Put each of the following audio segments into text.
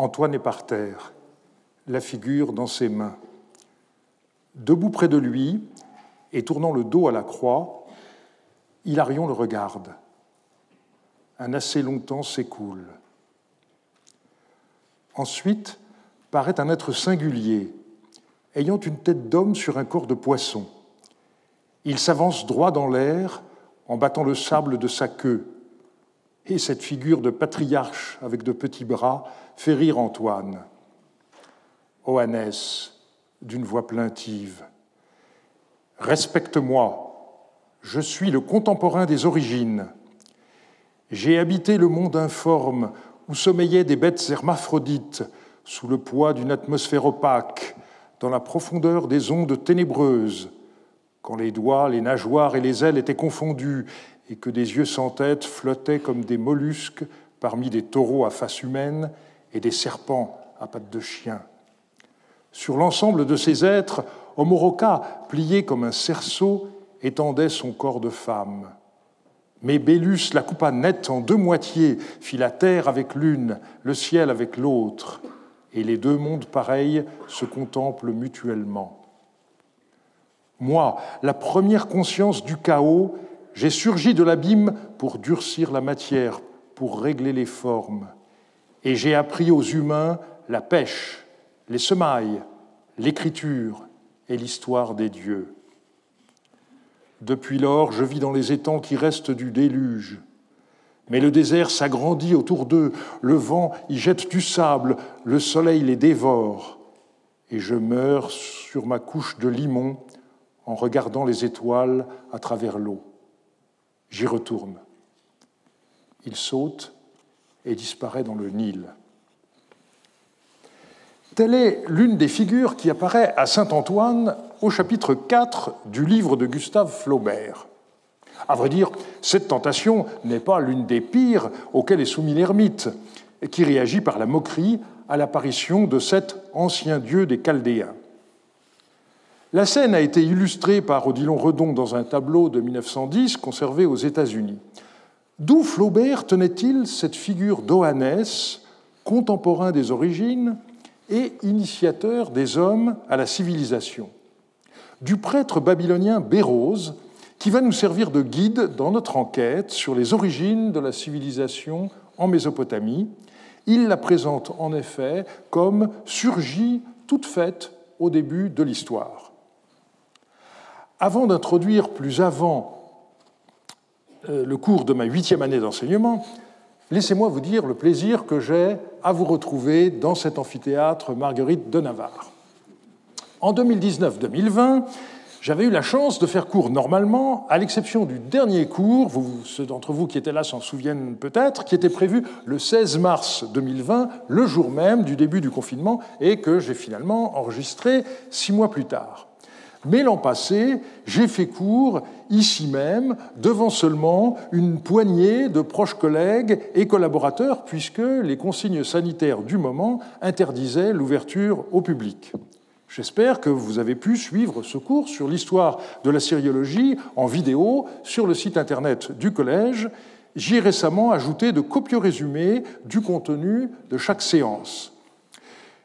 Antoine est par terre, la figure dans ses mains. Debout près de lui et tournant le dos à la croix, Hilarion le regarde. Un assez long temps s'écoule. Ensuite paraît un être singulier, ayant une tête d'homme sur un corps de poisson. Il s'avance droit dans l'air en battant le sable de sa queue. Et cette figure de patriarche avec de petits bras fait rire Antoine. Oannès, d'une voix plaintive, Respecte-moi, je suis le contemporain des origines. J'ai habité le monde informe où sommeillaient des bêtes hermaphrodites sous le poids d'une atmosphère opaque, dans la profondeur des ondes ténébreuses, quand les doigts, les nageoires et les ailes étaient confondus et que des yeux sans tête flottaient comme des mollusques parmi des taureaux à face humaine et des serpents à pattes de chien. Sur l'ensemble de ces êtres, Omoroka, plié comme un cerceau, étendait son corps de femme. Mais Bélus la coupa net en deux moitiés, fit la terre avec l'une, le ciel avec l'autre, et les deux mondes pareils se contemplent mutuellement. Moi, la première conscience du chaos, j'ai surgi de l'abîme pour durcir la matière, pour régler les formes, et j'ai appris aux humains la pêche, les semailles, l'écriture et l'histoire des dieux. Depuis lors, je vis dans les étangs qui restent du déluge. Mais le désert s'agrandit autour d'eux, le vent y jette du sable, le soleil les dévore, et je meurs sur ma couche de limon en regardant les étoiles à travers l'eau. J'y retourne. Il saute et disparaît dans le Nil. Telle est l'une des figures qui apparaît à Saint-Antoine au chapitre 4 du livre de Gustave Flaubert. À vrai dire, cette tentation n'est pas l'une des pires auxquelles est soumis l'ermite, qui réagit par la moquerie à l'apparition de cet ancien dieu des Chaldéens. La scène a été illustrée par Odilon Redon dans un tableau de 1910 conservé aux États-Unis. D'où Flaubert tenait-il cette figure d'Oannès, contemporain des origines et initiateur des hommes à la civilisation? Du prêtre babylonien Bérose, qui va nous servir de guide dans notre enquête sur les origines de la civilisation en Mésopotamie. Il la présente en effet comme surgie toute faite au début de l'histoire. Avant d'introduire plus avant euh, le cours de ma huitième année d'enseignement, laissez-moi vous dire le plaisir que j'ai à vous retrouver dans cet amphithéâtre Marguerite de Navarre. En 2019-2020, j'avais eu la chance de faire cours normalement, à l'exception du dernier cours, ceux d'entre vous qui étaient là s'en souviennent peut-être, qui était prévu le 16 mars 2020, le jour même du début du confinement, et que j'ai finalement enregistré six mois plus tard. Mais l'an passé, j'ai fait cours ici même, devant seulement une poignée de proches collègues et collaborateurs, puisque les consignes sanitaires du moment interdisaient l'ouverture au public. J'espère que vous avez pu suivre ce cours sur l'histoire de la syriologie en vidéo sur le site internet du collège. J'y ai récemment ajouté de copieux résumés du contenu de chaque séance.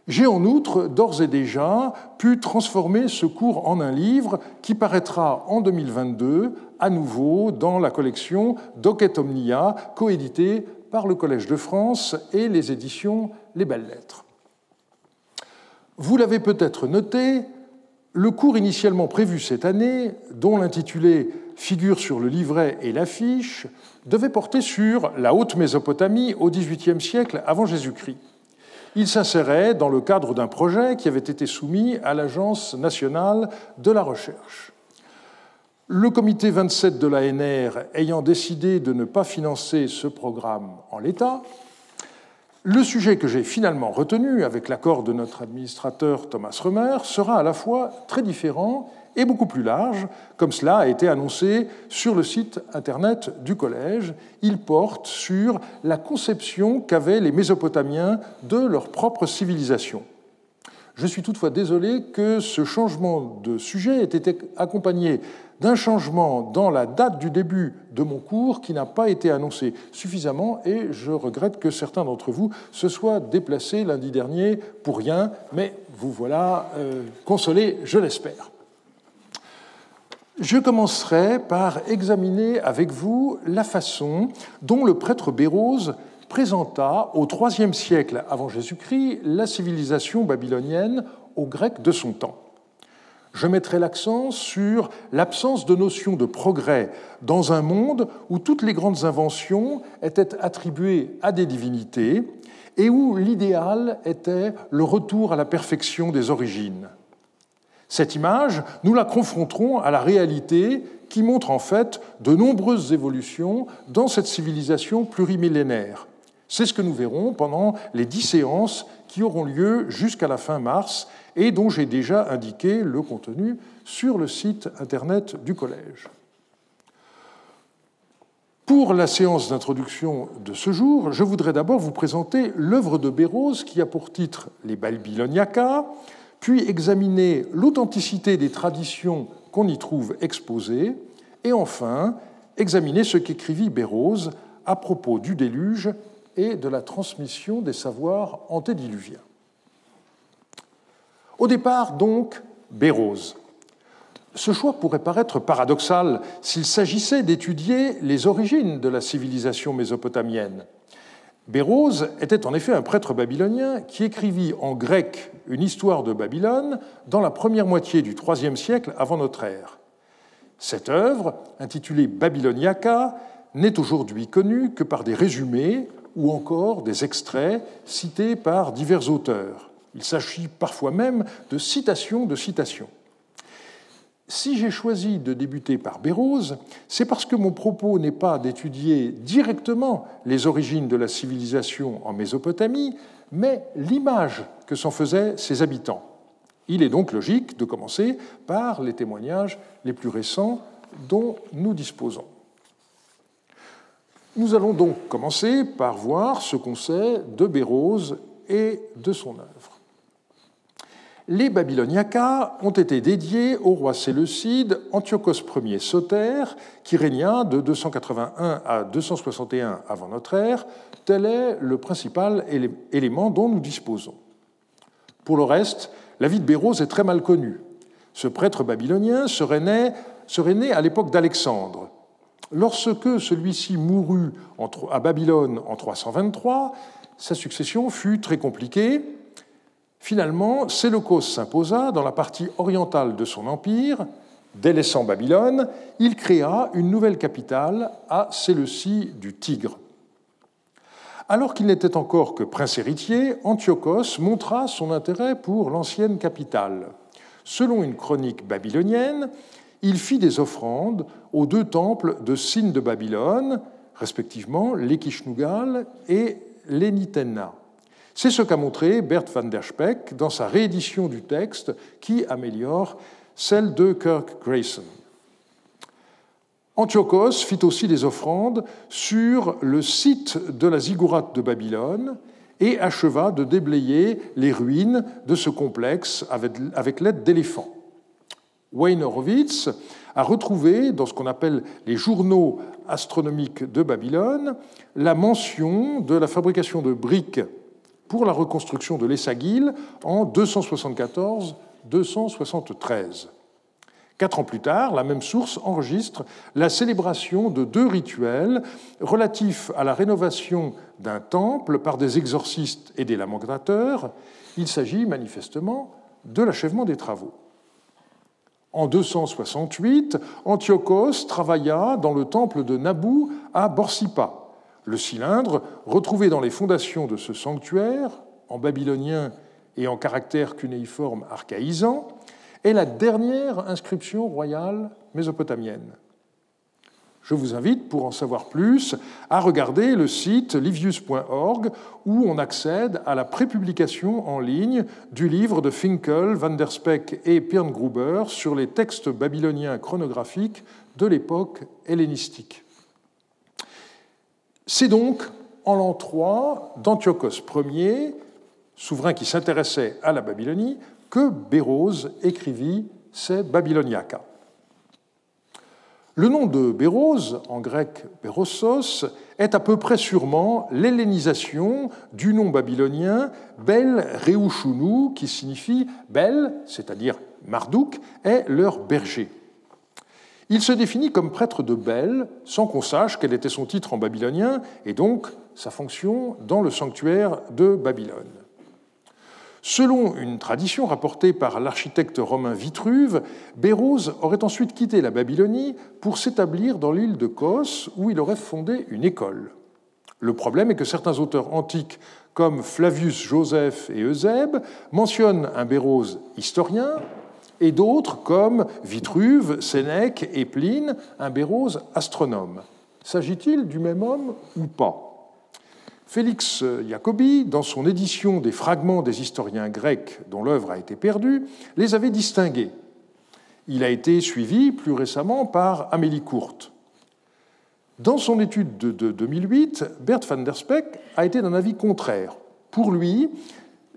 J'ai en outre d'ores et déjà pu transformer ce cours en un livre qui paraîtra en 2022 à nouveau dans la collection Docet Omnia, coédité par le Collège de France et les éditions Les Belles Lettres. Vous l'avez peut-être noté, le cours initialement prévu cette année, dont l'intitulé figure sur le livret et l'affiche, devait porter sur la Haute Mésopotamie au XVIIIe siècle avant Jésus-Christ il s'insérait dans le cadre d'un projet qui avait été soumis à l'Agence nationale de la recherche. Le comité 27 de l'ANR ayant décidé de ne pas financer ce programme en l'état, le sujet que j'ai finalement retenu, avec l'accord de notre administrateur Thomas Römer, sera à la fois très différent et beaucoup plus large, comme cela a été annoncé sur le site internet du collège. Il porte sur la conception qu'avaient les Mésopotamiens de leur propre civilisation. Je suis toutefois désolé que ce changement de sujet ait été accompagné d'un changement dans la date du début de mon cours qui n'a pas été annoncé suffisamment et je regrette que certains d'entre vous se soient déplacés lundi dernier pour rien, mais vous voilà euh, consolés, je l'espère. Je commencerai par examiner avec vous la façon dont le prêtre Bérose présenta au IIIe siècle avant Jésus-Christ la civilisation babylonienne aux Grecs de son temps je mettrai l'accent sur l'absence de notion de progrès dans un monde où toutes les grandes inventions étaient attribuées à des divinités et où l'idéal était le retour à la perfection des origines. Cette image, nous la confronterons à la réalité qui montre en fait de nombreuses évolutions dans cette civilisation plurimillénaire. C'est ce que nous verrons pendant les dix séances qui auront lieu jusqu'à la fin mars et dont j'ai déjà indiqué le contenu sur le site internet du collège. Pour la séance d'introduction de ce jour, je voudrais d'abord vous présenter l'œuvre de Bérose qui a pour titre Les Babyloniacas, puis examiner l'authenticité des traditions qu'on y trouve exposées, et enfin examiner ce qu'écrivit Bérose à propos du déluge et de la transmission des savoirs antédiluviens. Au départ, donc, Bérose. Ce choix pourrait paraître paradoxal s'il s'agissait d'étudier les origines de la civilisation mésopotamienne. Bérose était en effet un prêtre babylonien qui écrivit en grec une histoire de Babylone dans la première moitié du IIIe siècle avant notre ère. Cette œuvre, intitulée Babyloniaca, n'est aujourd'hui connue que par des résumés ou encore des extraits cités par divers auteurs. Il s'agit parfois même de citations de citations. Si j'ai choisi de débuter par Bérose, c'est parce que mon propos n'est pas d'étudier directement les origines de la civilisation en Mésopotamie, mais l'image que s'en faisaient ses habitants. Il est donc logique de commencer par les témoignages les plus récents dont nous disposons. Nous allons donc commencer par voir ce qu'on sait de Bérose et de son œuvre les Babyloniacas ont été dédiés au roi séleucide Antiochos Ier Soter, qui régna de 281 à 261 avant notre ère. Tel est le principal élément dont nous disposons. Pour le reste, la vie de Bérose est très mal connue. Ce prêtre babylonien serait né, serait né à l'époque d'Alexandre. Lorsque celui-ci mourut à Babylone en 323, sa succession fut très compliquée Finalement, Séleucos s'imposa dans la partie orientale de son empire. Délaissant Babylone, il créa une nouvelle capitale à Séleucie du Tigre. Alors qu'il n'était encore que prince héritier, Antiochos montra son intérêt pour l'ancienne capitale. Selon une chronique babylonienne, il fit des offrandes aux deux temples de Sin de Babylone, respectivement l'Ekishnugal et l'Enitenna. C'est ce qu'a montré Bert van der Speck dans sa réédition du texte qui améliore celle de Kirk Grayson. Antiochos fit aussi des offrandes sur le site de la ziggourate de Babylone et acheva de déblayer les ruines de ce complexe avec l'aide d'éléphants. Wayne Horowitz a retrouvé dans ce qu'on appelle les journaux astronomiques de Babylone la mention de la fabrication de briques pour la reconstruction de l'Essagil en 274-273. Quatre ans plus tard, la même source enregistre la célébration de deux rituels relatifs à la rénovation d'un temple par des exorcistes et des lamentateurs. Il s'agit manifestement de l'achèvement des travaux. En 268, Antiochos travailla dans le temple de Nabou à Borsippa. Le cylindre, retrouvé dans les fondations de ce sanctuaire, en babylonien et en caractère cunéiforme archaïsant, est la dernière inscription royale mésopotamienne. Je vous invite, pour en savoir plus, à regarder le site livius.org où on accède à la prépublication en ligne du livre de Finkel, Van der Speck et Gruber sur les textes babyloniens chronographiques de l'époque hellénistique. C'est donc en l'an 3 d'Antiochos Ier souverain qui s'intéressait à la Babylonie, que Bérose écrivit ses Babyloniaca. Le nom de Bérose, en grec Bérossos, est à peu près sûrement l'hellénisation du nom babylonien Bel Reushunu, qui signifie Bel, c'est-à-dire Marduk, est leur berger. Il se définit comme prêtre de Bel, sans qu'on sache quel était son titre en babylonien et donc sa fonction dans le sanctuaire de Babylone. Selon une tradition rapportée par l'architecte romain Vitruve, Bérose aurait ensuite quitté la Babylonie pour s'établir dans l'île de Kos, où il aurait fondé une école. Le problème est que certains auteurs antiques, comme Flavius Joseph et Eusèbe, mentionnent un Bérose historien, et d'autres, comme Vitruve, Sénèque et Pline, un Bérose astronome. S'agit-il du même homme ou pas? Félix Jacobi, dans son édition des fragments des historiens grecs dont l'œuvre a été perdue, les avait distingués. Il a été suivi plus récemment par Amélie Courte. Dans son étude de 2008, Bert van der Speck a été d'un avis contraire. Pour lui,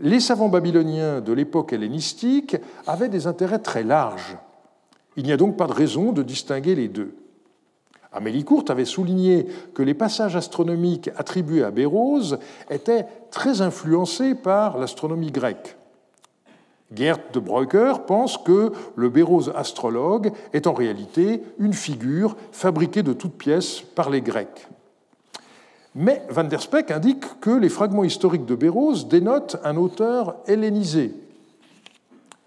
les savants babyloniens de l'époque hellénistique avaient des intérêts très larges. Il n'y a donc pas de raison de distinguer les deux. Amélie Courte avait souligné que les passages astronomiques attribués à Bérose étaient très influencés par l'astronomie grecque. Gert de Breuker pense que le Bérose astrologue est en réalité une figure fabriquée de toutes pièces par les Grecs. Mais Van der Speck indique que les fragments historiques de Bérose dénotent un auteur hellénisé.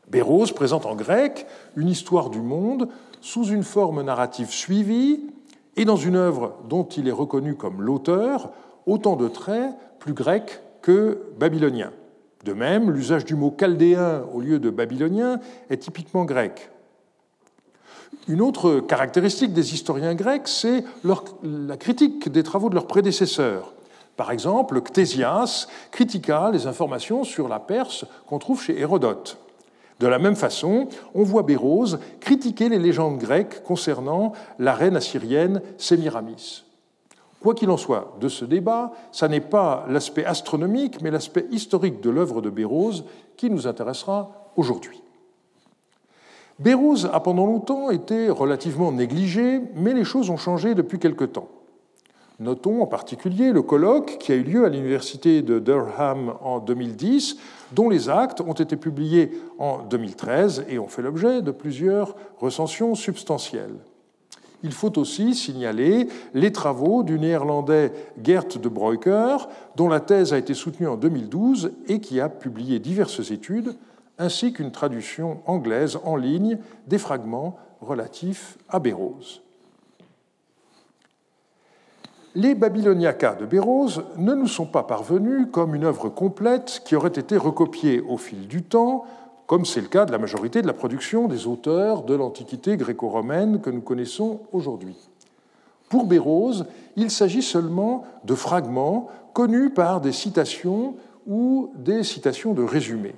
Bérose présente en grec une histoire du monde sous une forme narrative suivie et dans une œuvre dont il est reconnu comme l'auteur, autant de traits plus grecs que babyloniens. De même, l'usage du mot chaldéen au lieu de babylonien est typiquement grec. Une autre caractéristique des historiens grecs, c'est la critique des travaux de leurs prédécesseurs. Par exemple, Ctésias critiqua les informations sur la Perse qu'on trouve chez Hérodote. De la même façon, on voit Bérose critiquer les légendes grecques concernant la reine assyrienne Sémiramis. Quoi qu'il en soit de ce débat, ce n'est pas l'aspect astronomique, mais l'aspect historique de l'œuvre de Bérose qui nous intéressera aujourd'hui. Bérose a pendant longtemps été relativement négligé, mais les choses ont changé depuis quelque temps. Notons en particulier le colloque qui a eu lieu à l'université de Durham en 2010, dont les actes ont été publiés en 2013 et ont fait l'objet de plusieurs recensions substantielles. Il faut aussi signaler les travaux du néerlandais Gert de Breuker, dont la thèse a été soutenue en 2012 et qui a publié diverses études, ainsi qu'une traduction anglaise en ligne des fragments relatifs à Bérose. Les Babyloniacas de Bérose ne nous sont pas parvenus comme une œuvre complète qui aurait été recopiée au fil du temps, comme c'est le cas de la majorité de la production des auteurs de l'Antiquité gréco-romaine que nous connaissons aujourd'hui. Pour Bérose, il s'agit seulement de fragments connus par des citations ou des citations de résumés.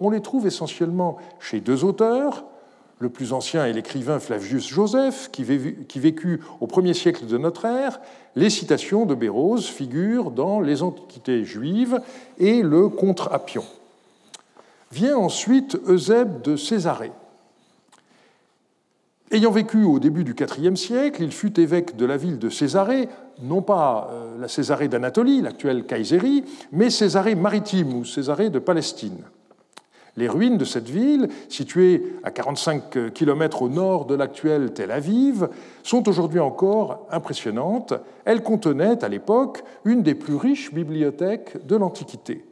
On les trouve essentiellement chez deux auteurs, le plus ancien est l'écrivain Flavius Joseph, qui vécut au premier siècle de notre ère. Les citations de Bérose figurent dans les Antiquités juives et le Contre Appion. Vient ensuite Eusèbe de Césarée. Ayant vécu au début du IVe siècle, il fut évêque de la ville de Césarée, non pas euh, la Césarée d'Anatolie, l'actuelle Kayseri, mais Césarée maritime ou Césarée de Palestine. Les ruines de cette ville, située à 45 km au nord de l'actuelle Tel Aviv, sont aujourd'hui encore impressionnantes. Elles contenaient à l'époque une des plus riches bibliothèques de l'Antiquité.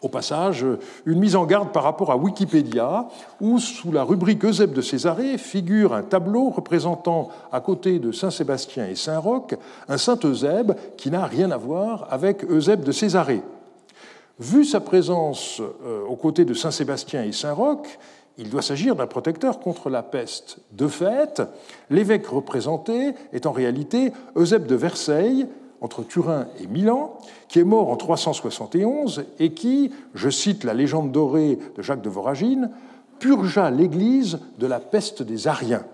Au passage, une mise en garde par rapport à Wikipédia, où, sous la rubrique Eusèbe de Césarée, figure un tableau représentant, à côté de Saint-Sébastien et Saint-Roch, un Saint Eusèbe qui n'a rien à voir avec Eusèbe de Césarée. Vu sa présence euh, aux côtés de Saint-Sébastien et Saint-Roch, il doit s'agir d'un protecteur contre la peste. De fait, l'évêque représenté est en réalité Eusèbe de Versailles, entre Turin et Milan, qui est mort en 371 et qui, je cite la légende dorée de Jacques de Voragine, purgea l'Église de la peste des Ariens,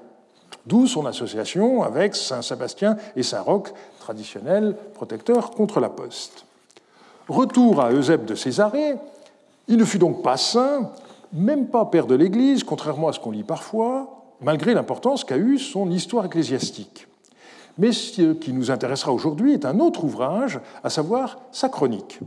d'où son association avec Saint Sébastien et Saint Roch, traditionnels protecteurs contre la peste. Retour à Eusèbe de Césarée, il ne fut donc pas saint, même pas père de l'Église, contrairement à ce qu'on lit parfois, malgré l'importance qu'a eue son histoire ecclésiastique. Mais ce qui nous intéressera aujourd'hui est un autre ouvrage, à savoir sa chronique.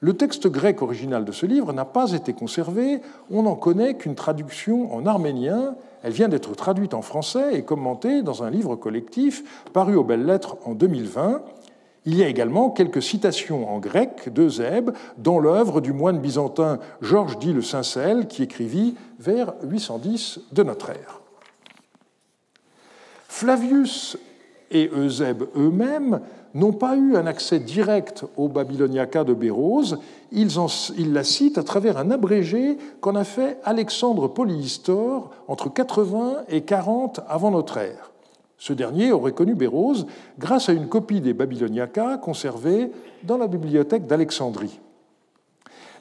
Le texte grec original de ce livre n'a pas été conservé, on n'en connaît qu'une traduction en arménien, elle vient d'être traduite en français et commentée dans un livre collectif paru aux belles lettres en 2020. Il y a également quelques citations en grec d'Eusèbe dans l'œuvre du moine byzantin Georges dit le Sincelle qui écrivit vers 810 de notre ère. Flavius et Eusèbe eux-mêmes n'ont pas eu un accès direct au Babyloniaca de Bérose, ils, la citent à travers un abrégé qu'en a fait Alexandre Polyhistor entre 80 et 40 avant notre ère. Ce dernier aurait connu Bérose grâce à une copie des Babyloniaca conservée dans la bibliothèque d'Alexandrie.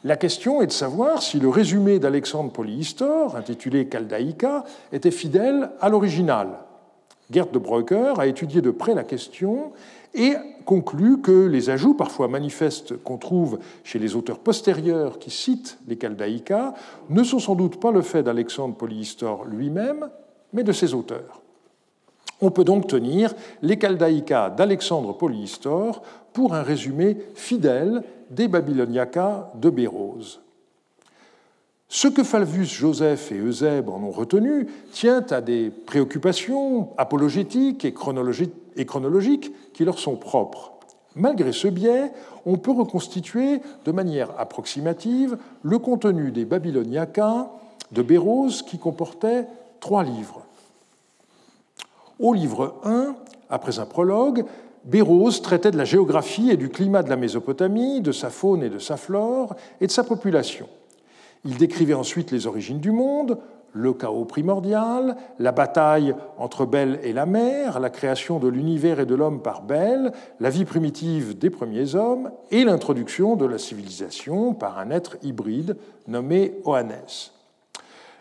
La question est de savoir si le résumé d'Alexandre Polyhistor, intitulé Chaldaïca, était fidèle à l'original. Gerd de Breuker a étudié de près la question et conclut que les ajouts, parfois manifestes, qu'on trouve chez les auteurs postérieurs qui citent les Chaldaïcas ne sont sans doute pas le fait d'Alexandre Polyhistor lui-même, mais de ses auteurs. On peut donc tenir les Chaldaïcas d'Alexandre Polyhistor pour un résumé fidèle des Babyloniacas de Bérose. Ce que Falvus Joseph et Eusèbe en ont retenu tient à des préoccupations apologétiques et chronologiques qui leur sont propres. Malgré ce biais, on peut reconstituer de manière approximative le contenu des Babyloniacas de Bérose qui comportait trois livres. Au livre 1, après un prologue, Bérose traitait de la géographie et du climat de la Mésopotamie, de sa faune et de sa flore, et de sa population. Il décrivait ensuite les origines du monde, le chaos primordial, la bataille entre Bel et la mer, la création de l'univers et de l'homme par Bel, la vie primitive des premiers hommes et l'introduction de la civilisation par un être hybride nommé Oannes.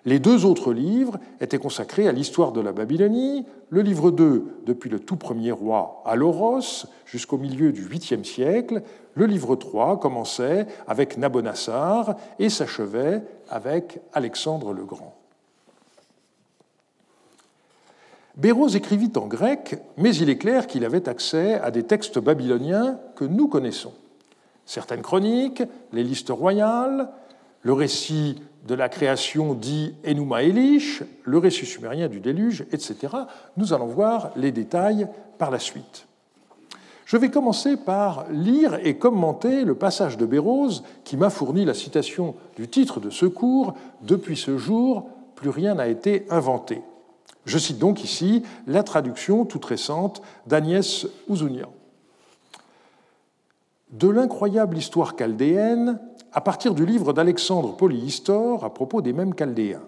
Les deux autres livres étaient consacrés à l'histoire de la Babylonie, le livre 2 depuis le tout premier roi Aloros jusqu'au milieu du 8e siècle, le livre 3 commençait avec Nabonassar et s'achevait avec Alexandre le Grand. Bérose écrivit en grec, mais il est clair qu'il avait accès à des textes babyloniens que nous connaissons. Certaines chroniques, les listes royales, le récit de la création dit Enuma Elish, le récit sumérien du déluge, etc. Nous allons voir les détails par la suite. Je vais commencer par lire et commenter le passage de Bérose qui m'a fourni la citation du titre de ce cours Depuis ce jour, plus rien n'a été inventé. Je cite donc ici la traduction toute récente d'Agnès Ouzounian. De l'incroyable histoire chaldéenne à partir du livre d'Alexandre Polyhistor à propos des mêmes Chaldéens.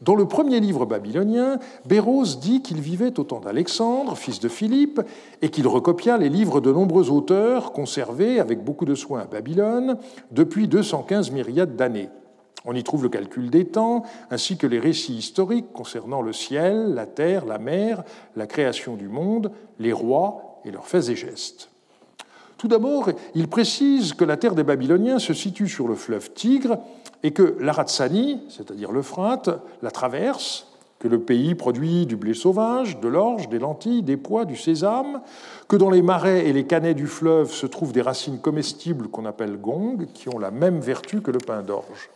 Dans le premier livre babylonien, Bérose dit qu'il vivait au temps d'Alexandre, fils de Philippe, et qu'il recopia les livres de nombreux auteurs conservés avec beaucoup de soin à Babylone depuis 215 myriades d'années. On y trouve le calcul des temps, ainsi que les récits historiques concernant le ciel, la terre, la mer, la création du monde, les rois et leurs faits et gestes. Tout d'abord, il précise que la terre des Babyloniens se situe sur le fleuve Tigre et que l'Aratsani, c'est-à-dire l'Euphrate, la traverse, que le pays produit du blé sauvage, de l'orge, des lentilles, des pois, du sésame, que dans les marais et les canets du fleuve se trouvent des racines comestibles qu'on appelle gong, qui ont la même vertu que le pain d'orge.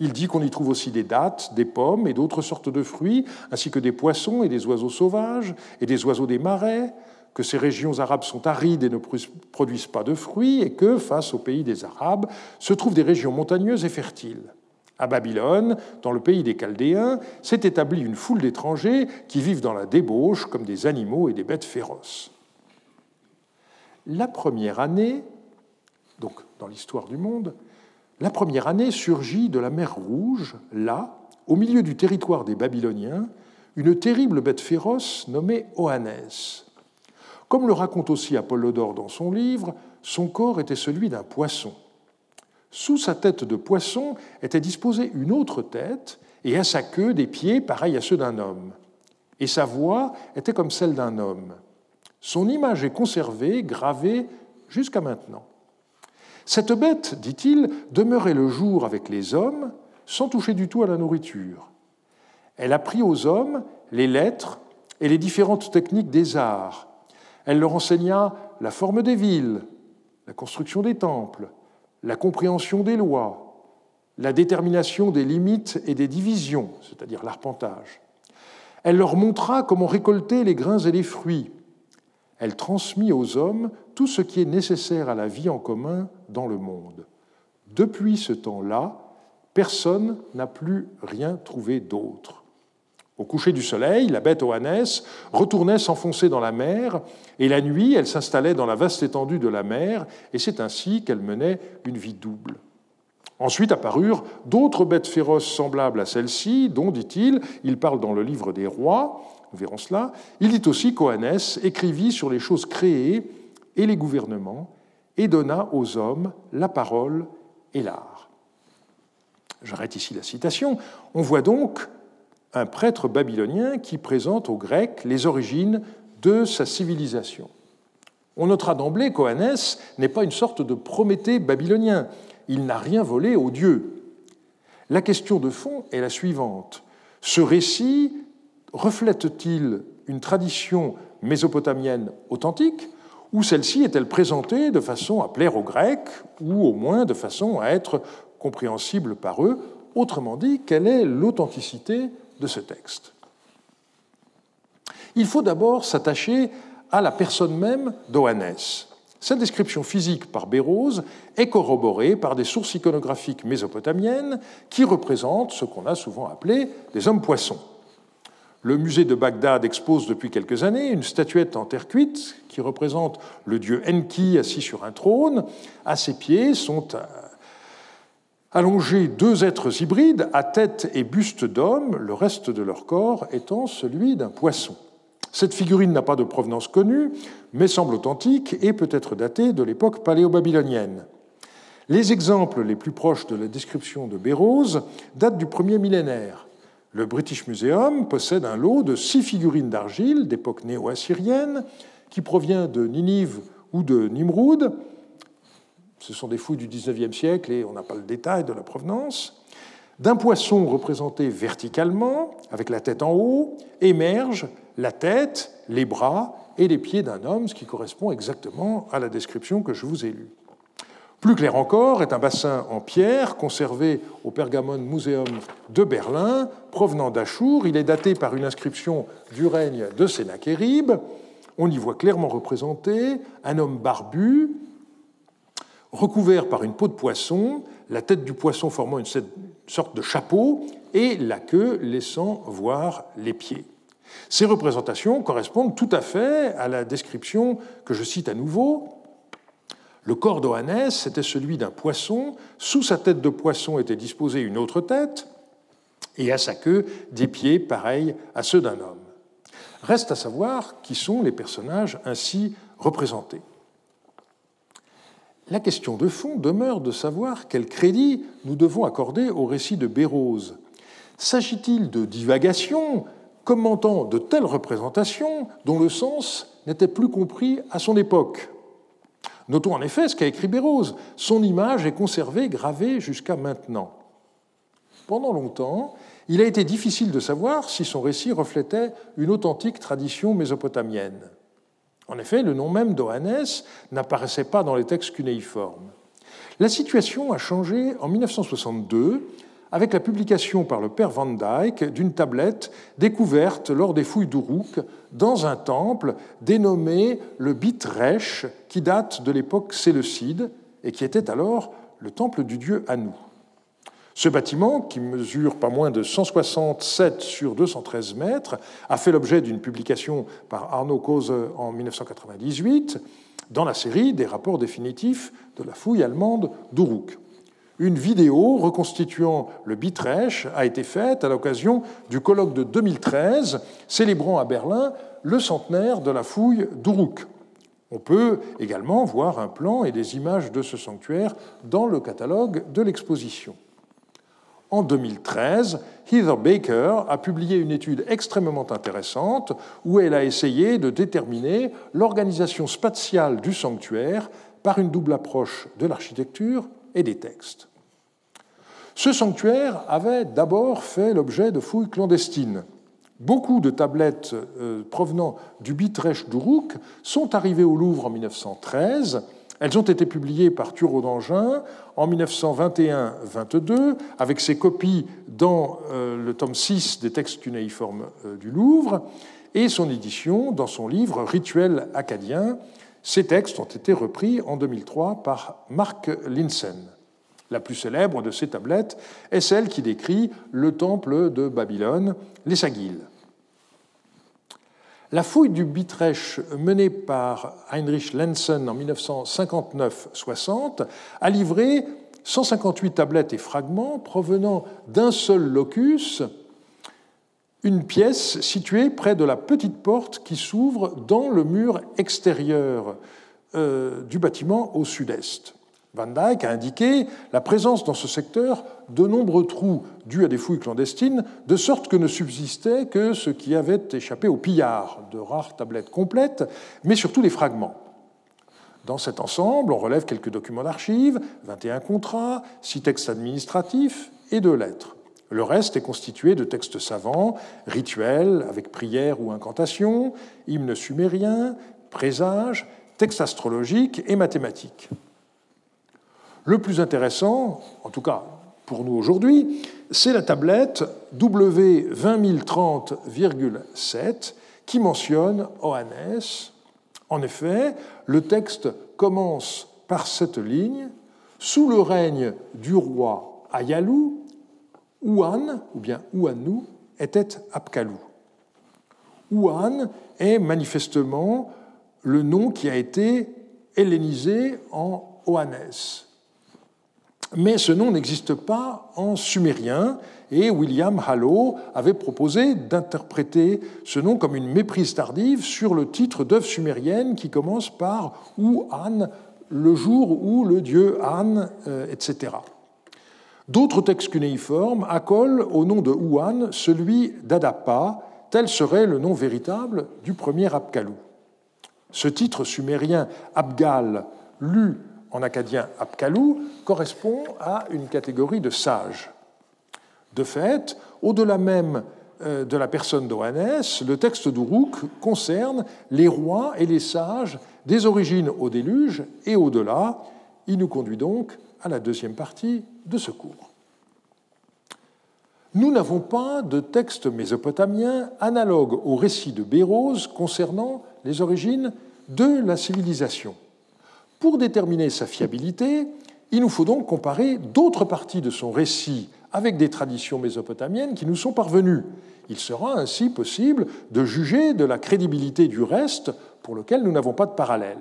Il dit qu'on y trouve aussi des dattes, des pommes et d'autres sortes de fruits, ainsi que des poissons et des oiseaux sauvages et des oiseaux des marais, que ces régions arabes sont arides et ne produisent pas de fruits, et que, face au pays des Arabes, se trouvent des régions montagneuses et fertiles. À Babylone, dans le pays des Chaldéens, s'est établie une foule d'étrangers qui vivent dans la débauche comme des animaux et des bêtes féroces. La première année, donc dans l'histoire du monde, la première année surgit de la mer Rouge, là, au milieu du territoire des Babyloniens, une terrible bête féroce nommée Oannès. Comme le raconte aussi Apollodore dans son livre, son corps était celui d'un poisson. Sous sa tête de poisson était disposée une autre tête, et à sa queue des pieds pareils à ceux d'un homme. Et sa voix était comme celle d'un homme. Son image est conservée, gravée jusqu'à maintenant. Cette bête, dit-il, demeurait le jour avec les hommes sans toucher du tout à la nourriture. Elle apprit aux hommes les lettres et les différentes techniques des arts. Elle leur enseigna la forme des villes, la construction des temples, la compréhension des lois, la détermination des limites et des divisions, c'est-à-dire l'arpentage. Elle leur montra comment récolter les grains et les fruits. Elle transmit aux hommes tout ce qui est nécessaire à la vie en commun dans le monde. Depuis ce temps-là, personne n'a plus rien trouvé d'autre. Au coucher du soleil, la bête Oannès retournait s'enfoncer dans la mer, et la nuit, elle s'installait dans la vaste étendue de la mer, et c'est ainsi qu'elle menait une vie double. Ensuite apparurent d'autres bêtes féroces semblables à celle-ci, dont, dit-il, il parle dans le livre des rois, nous verrons cela. Il dit aussi qu'Oannès écrivit sur les choses créées et les gouvernements, et donna aux hommes la parole et l'art. J'arrête ici la citation. On voit donc un prêtre babylonien qui présente aux Grecs les origines de sa civilisation. On notera d'emblée qu'Oannès n'est pas une sorte de Prométhée babylonien. Il n'a rien volé aux dieux. La question de fond est la suivante. Ce récit reflète-t-il une tradition mésopotamienne authentique ou celle-ci est-elle présentée de façon à plaire aux Grecs ou au moins de façon à être compréhensible par eux? Autrement dit, quelle est l'authenticité de ce texte Il faut d'abord s'attacher à la personne même d'Oannès. Sa description physique par Bérose est corroborée par des sources iconographiques mésopotamiennes qui représentent ce qu'on a souvent appelé des hommes-poissons. Le musée de Bagdad expose depuis quelques années une statuette en terre cuite qui représente le dieu Enki assis sur un trône. À ses pieds sont allongés deux êtres hybrides à tête et buste d'homme, le reste de leur corps étant celui d'un poisson. Cette figurine n'a pas de provenance connue, mais semble authentique et peut être datée de l'époque paléo-babylonienne. Les exemples les plus proches de la description de Bérose datent du premier millénaire. Le British Museum possède un lot de six figurines d'argile d'époque néo-assyrienne qui provient de Ninive ou de Nimroud, ce sont des fouilles du XIXe siècle et on n'a pas le détail de la provenance, d'un poisson représenté verticalement, avec la tête en haut, émerge la tête, les bras et les pieds d'un homme, ce qui correspond exactement à la description que je vous ai lue. Plus clair encore est un bassin en pierre conservé au Pergamon Museum de Berlin, provenant d'Achour. Il est daté par une inscription du règne de Sénachérib. On y voit clairement représenté un homme barbu, recouvert par une peau de poisson, la tête du poisson formant une sorte de chapeau et la queue laissant voir les pieds. Ces représentations correspondent tout à fait à la description que je cite à nouveau. Le corps d'Oannès était celui d'un poisson, sous sa tête de poisson était disposée une autre tête, et à sa queue des pieds pareils à ceux d'un homme. Reste à savoir qui sont les personnages ainsi représentés. La question de fond demeure de savoir quel crédit nous devons accorder au récit de Bérose. S'agit-il de divagation commentant de telles représentations dont le sens n'était plus compris à son époque? Notons en effet ce qu'a écrit Bérose. Son image est conservée, gravée jusqu'à maintenant. Pendant longtemps, il a été difficile de savoir si son récit reflétait une authentique tradition mésopotamienne. En effet, le nom même d'Oannès n'apparaissait pas dans les textes cunéiformes. La situation a changé en 1962 avec la publication par le père Van Dyck d'une tablette découverte lors des fouilles d'Uruk dans un temple dénommé le Bitresh, qui date de l'époque séleucide et qui était alors le temple du dieu Anu. Ce bâtiment, qui mesure pas moins de 167 sur 213 mètres, a fait l'objet d'une publication par Arnaud Cause en 1998 dans la série des rapports définitifs de la fouille allemande d'Uruk. Une vidéo reconstituant le Bitresh a été faite à l'occasion du colloque de 2013 célébrant à Berlin le centenaire de la fouille d'Uruk. On peut également voir un plan et des images de ce sanctuaire dans le catalogue de l'exposition. En 2013, Heather Baker a publié une étude extrêmement intéressante où elle a essayé de déterminer l'organisation spatiale du sanctuaire par une double approche de l'architecture et des textes. Ce sanctuaire avait d'abord fait l'objet de fouilles clandestines. Beaucoup de tablettes euh, provenant du Bitresh d'Uruk sont arrivées au Louvre en 1913. Elles ont été publiées par Thureau d'Angin en 1921-22, avec ses copies dans euh, le tome 6 des textes cunéiformes euh, du Louvre, et son édition dans son livre Rituel acadien. Ces textes ont été repris en 2003 par Mark Linsen. La plus célèbre de ces tablettes est celle qui décrit le temple de Babylone, les. La fouille du Bitresh menée par Heinrich Lenzen en 1959-60 a livré 158 tablettes et fragments provenant d'un seul locus, une pièce située près de la petite porte qui s'ouvre dans le mur extérieur euh, du bâtiment au sud-est. Van Dyck a indiqué la présence dans ce secteur de nombreux trous dus à des fouilles clandestines, de sorte que ne subsistait que ce qui avait échappé au pillard, de rares tablettes complètes, mais surtout des fragments. Dans cet ensemble, on relève quelques documents d'archives, 21 contrats, 6 textes administratifs et 2 lettres. Le reste est constitué de textes savants, rituels avec prières ou incantations, hymnes sumériens, présages, textes astrologiques et mathématiques. Le plus intéressant, en tout cas pour nous aujourd'hui, c'est la tablette W20030,7 qui mentionne Oannes. En effet, le texte commence par cette ligne Sous le règne du roi Ayalu, Ouan, ou bien Ouanou, était Apkalou. Ouan est manifestement le nom qui a été hellénisé en Oannes mais ce nom n'existe pas en sumérien, et William Hallow avait proposé d'interpréter ce nom comme une méprise tardive sur le titre d'œuvre sumérienne qui commence par ou An, le jour où le dieu An, euh, etc. D'autres textes cunéiformes accolent au nom de Ouan celui d'Adapa, tel serait le nom véritable du premier Abkalou. Ce titre sumérien Abgal, lu en acadien Apkalou, correspond à une catégorie de sages. De fait, au-delà même euh, de la personne d'Oannes, le texte d'Uruk concerne les rois et les sages des origines au déluge et au-delà. Il nous conduit donc à la deuxième partie de ce cours. Nous n'avons pas de texte mésopotamien analogue au récit de Bérose concernant les origines de la civilisation. Pour déterminer sa fiabilité, il nous faut donc comparer d'autres parties de son récit avec des traditions mésopotamiennes qui nous sont parvenues. Il sera ainsi possible de juger de la crédibilité du reste pour lequel nous n'avons pas de parallèle.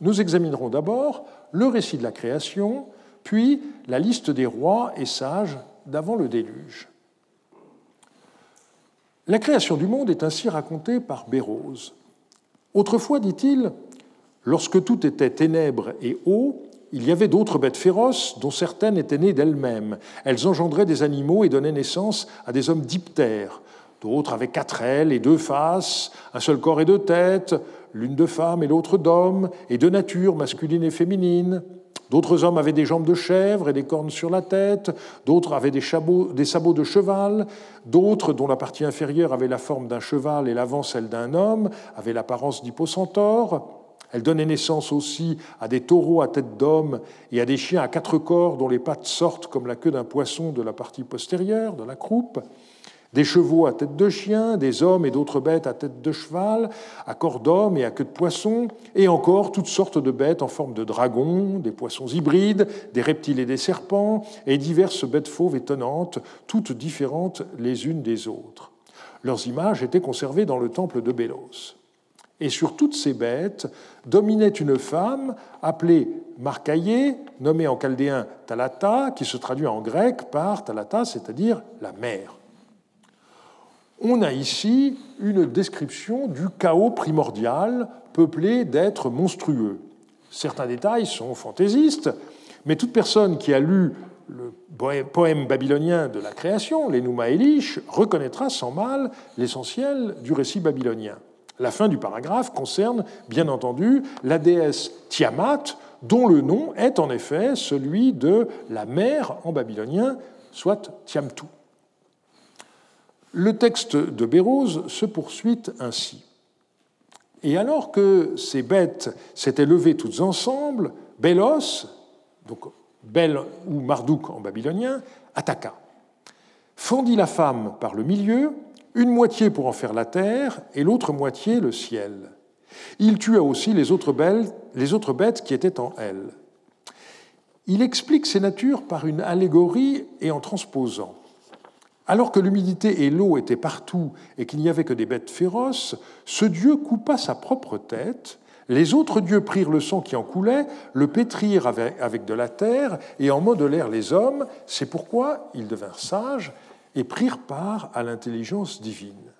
Nous examinerons d'abord le récit de la création, puis la liste des rois et sages d'avant le déluge. La création du monde est ainsi racontée par Bérose. Autrefois, dit-il, Lorsque tout était ténèbres et eau, il y avait d'autres bêtes féroces dont certaines étaient nées d'elles-mêmes. Elles engendraient des animaux et donnaient naissance à des hommes diptères. D'autres avaient quatre ailes et deux faces, un seul corps et deux têtes, l'une de femme et l'autre d'homme, et de nature masculine et féminine. D'autres hommes avaient des jambes de chèvre et des cornes sur la tête, d'autres avaient des, des, sabots de cheval, d'autres, dont la partie inférieure avait la forme d'un cheval et l'avant celle d'un homme, avaient l'apparence d'hypocentaure. Elle donnait naissance aussi à des taureaux à tête d'homme et à des chiens à quatre corps dont les pattes sortent comme la queue d'un poisson de la partie postérieure, de la croupe, des chevaux à tête de chien, des hommes et d'autres bêtes à tête de cheval, à corps d'homme et à queue de poisson, et encore toutes sortes de bêtes en forme de dragons, des poissons hybrides, des reptiles et des serpents, et diverses bêtes fauves étonnantes, toutes différentes les unes des autres. Leurs images étaient conservées dans le temple de Bélos. Et sur toutes ces bêtes dominait une femme appelée Marcaillée, nommée en chaldéen Talata, qui se traduit en grec par Talata, c'est-à-dire la mère. On a ici une description du chaos primordial peuplé d'êtres monstrueux. Certains détails sont fantaisistes, mais toute personne qui a lu le poème babylonien de la création, l'Enuma Elish, reconnaîtra sans mal l'essentiel du récit babylonien. La fin du paragraphe concerne, bien entendu, la déesse Tiamat, dont le nom est en effet celui de la mer en babylonien, soit Tiamtu. Le texte de Bérose se poursuit ainsi. Et alors que ces bêtes s'étaient levées toutes ensemble, Bélos, donc Bel ou Marduk en babylonien, attaqua. Fendit la femme par le milieu, une moitié pour en faire la terre et l'autre moitié le ciel. Il tua aussi les autres, bêtes qui étaient en elle. Il explique ces natures par une allégorie et en transposant. Alors que l'humidité et l'eau étaient partout et qu'il n'y avait que des bêtes féroces, ce Dieu coupa sa propre tête, les autres dieux prirent le sang qui en coulait, le pétrirent avec de la terre et en modelèrent les hommes, c'est pourquoi ils devinrent sages et prirent part à l'intelligence divine.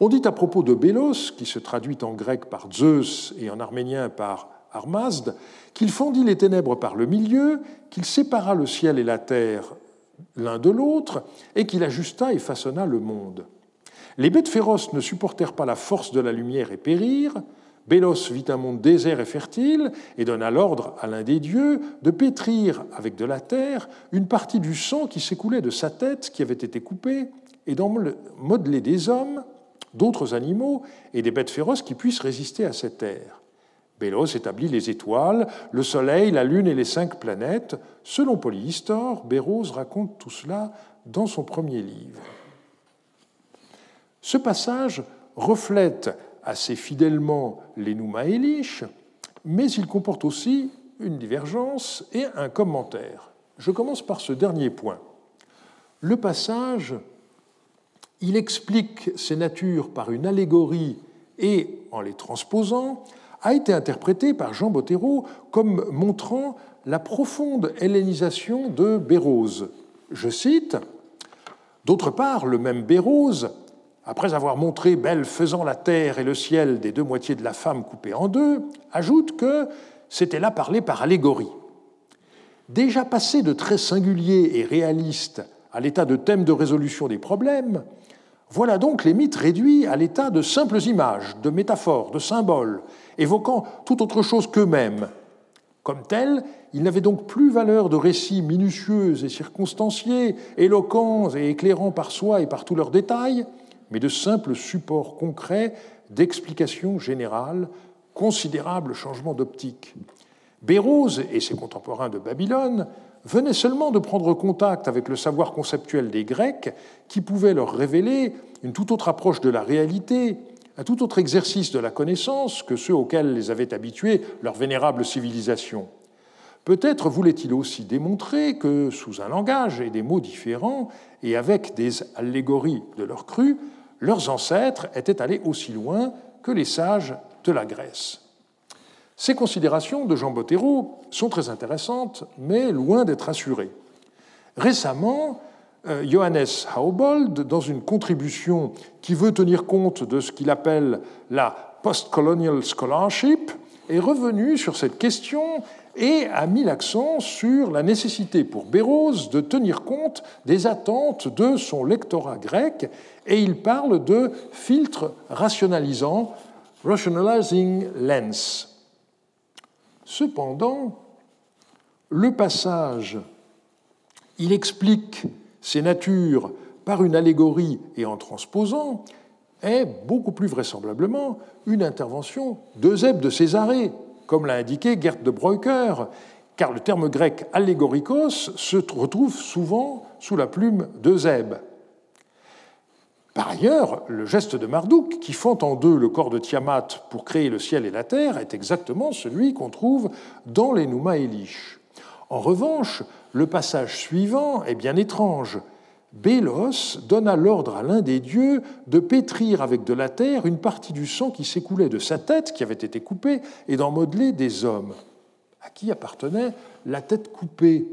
On dit à propos de Bélos, qui se traduit en grec par Zeus et en arménien par Armazd, qu'il fondit les ténèbres par le milieu, qu'il sépara le ciel et la terre l'un de l'autre, et qu'il ajusta et façonna le monde. Les bêtes féroces ne supportèrent pas la force de la lumière et périrent. Bélos vit un monde désert et fertile et donna l'ordre à l'un des dieux de pétrir avec de la terre une partie du sang qui s'écoulait de sa tête qui avait été coupée et d'en modeler des hommes, d'autres animaux et des bêtes féroces qui puissent résister à cette terre. Bélos établit les étoiles, le Soleil, la Lune et les cinq planètes. Selon Polyhistor, Béros raconte tout cela dans son premier livre. Ce passage reflète assez fidèlement les Nouma mais il comporte aussi une divergence et un commentaire. Je commence par ce dernier point. Le passage, il explique ces natures par une allégorie et en les transposant, a été interprété par Jean Bottero comme montrant la profonde hellénisation de Bérose. Je cite D'autre part, le même Bérose, après avoir montré Belle faisant la terre et le ciel des deux moitiés de la femme coupées en deux, ajoute que c'était là parlé par allégorie. Déjà passé de traits singuliers et réalistes à l'état de thème de résolution des problèmes, voilà donc les mythes réduits à l'état de simples images, de métaphores, de symboles, évoquant tout autre chose qu'eux-mêmes. Comme tels, ils n'avaient donc plus valeur de récits minutieux et circonstanciés, éloquents et éclairants par soi et par tous leurs détails, mais de simples supports concrets d'explications générales, considérables changements d'optique. Bérose et ses contemporains de Babylone venaient seulement de prendre contact avec le savoir conceptuel des Grecs qui pouvait leur révéler une toute autre approche de la réalité, un tout autre exercice de la connaissance que ceux auxquels les avait habitués leur vénérable civilisation. Peut-être voulait-il aussi démontrer que, sous un langage et des mots différents, et avec des allégories de leur cru, leurs ancêtres étaient allés aussi loin que les sages de la Grèce. Ces considérations de Jean Bottero sont très intéressantes, mais loin d'être assurées. Récemment, euh, Johannes Haubold, dans une contribution qui veut tenir compte de ce qu'il appelle la post-colonial scholarship, est revenu sur cette question et a mis l'accent sur la nécessité pour Béros de tenir compte des attentes de son lectorat grec, et il parle de filtre rationalisant, rationalizing lens. Cependant, le passage, il explique ces natures par une allégorie et en transposant, est beaucoup plus vraisemblablement une intervention d'Eusèbe de Césarée, comme l'a indiqué Gert de Breuker, car le terme grec allégorikos se retrouve souvent sous la plume d'Eusèbe. Par ailleurs, le geste de Marduk, qui fend en deux le corps de Tiamat pour créer le ciel et la terre, est exactement celui qu'on trouve dans les Nouma Elish. En revanche, le passage suivant est bien étrange. Bélos donna l'ordre à l'un des dieux de pétrir avec de la terre une partie du sang qui s'écoulait de sa tête, qui avait été coupée, et d'en modeler des hommes. À qui appartenait la tête coupée?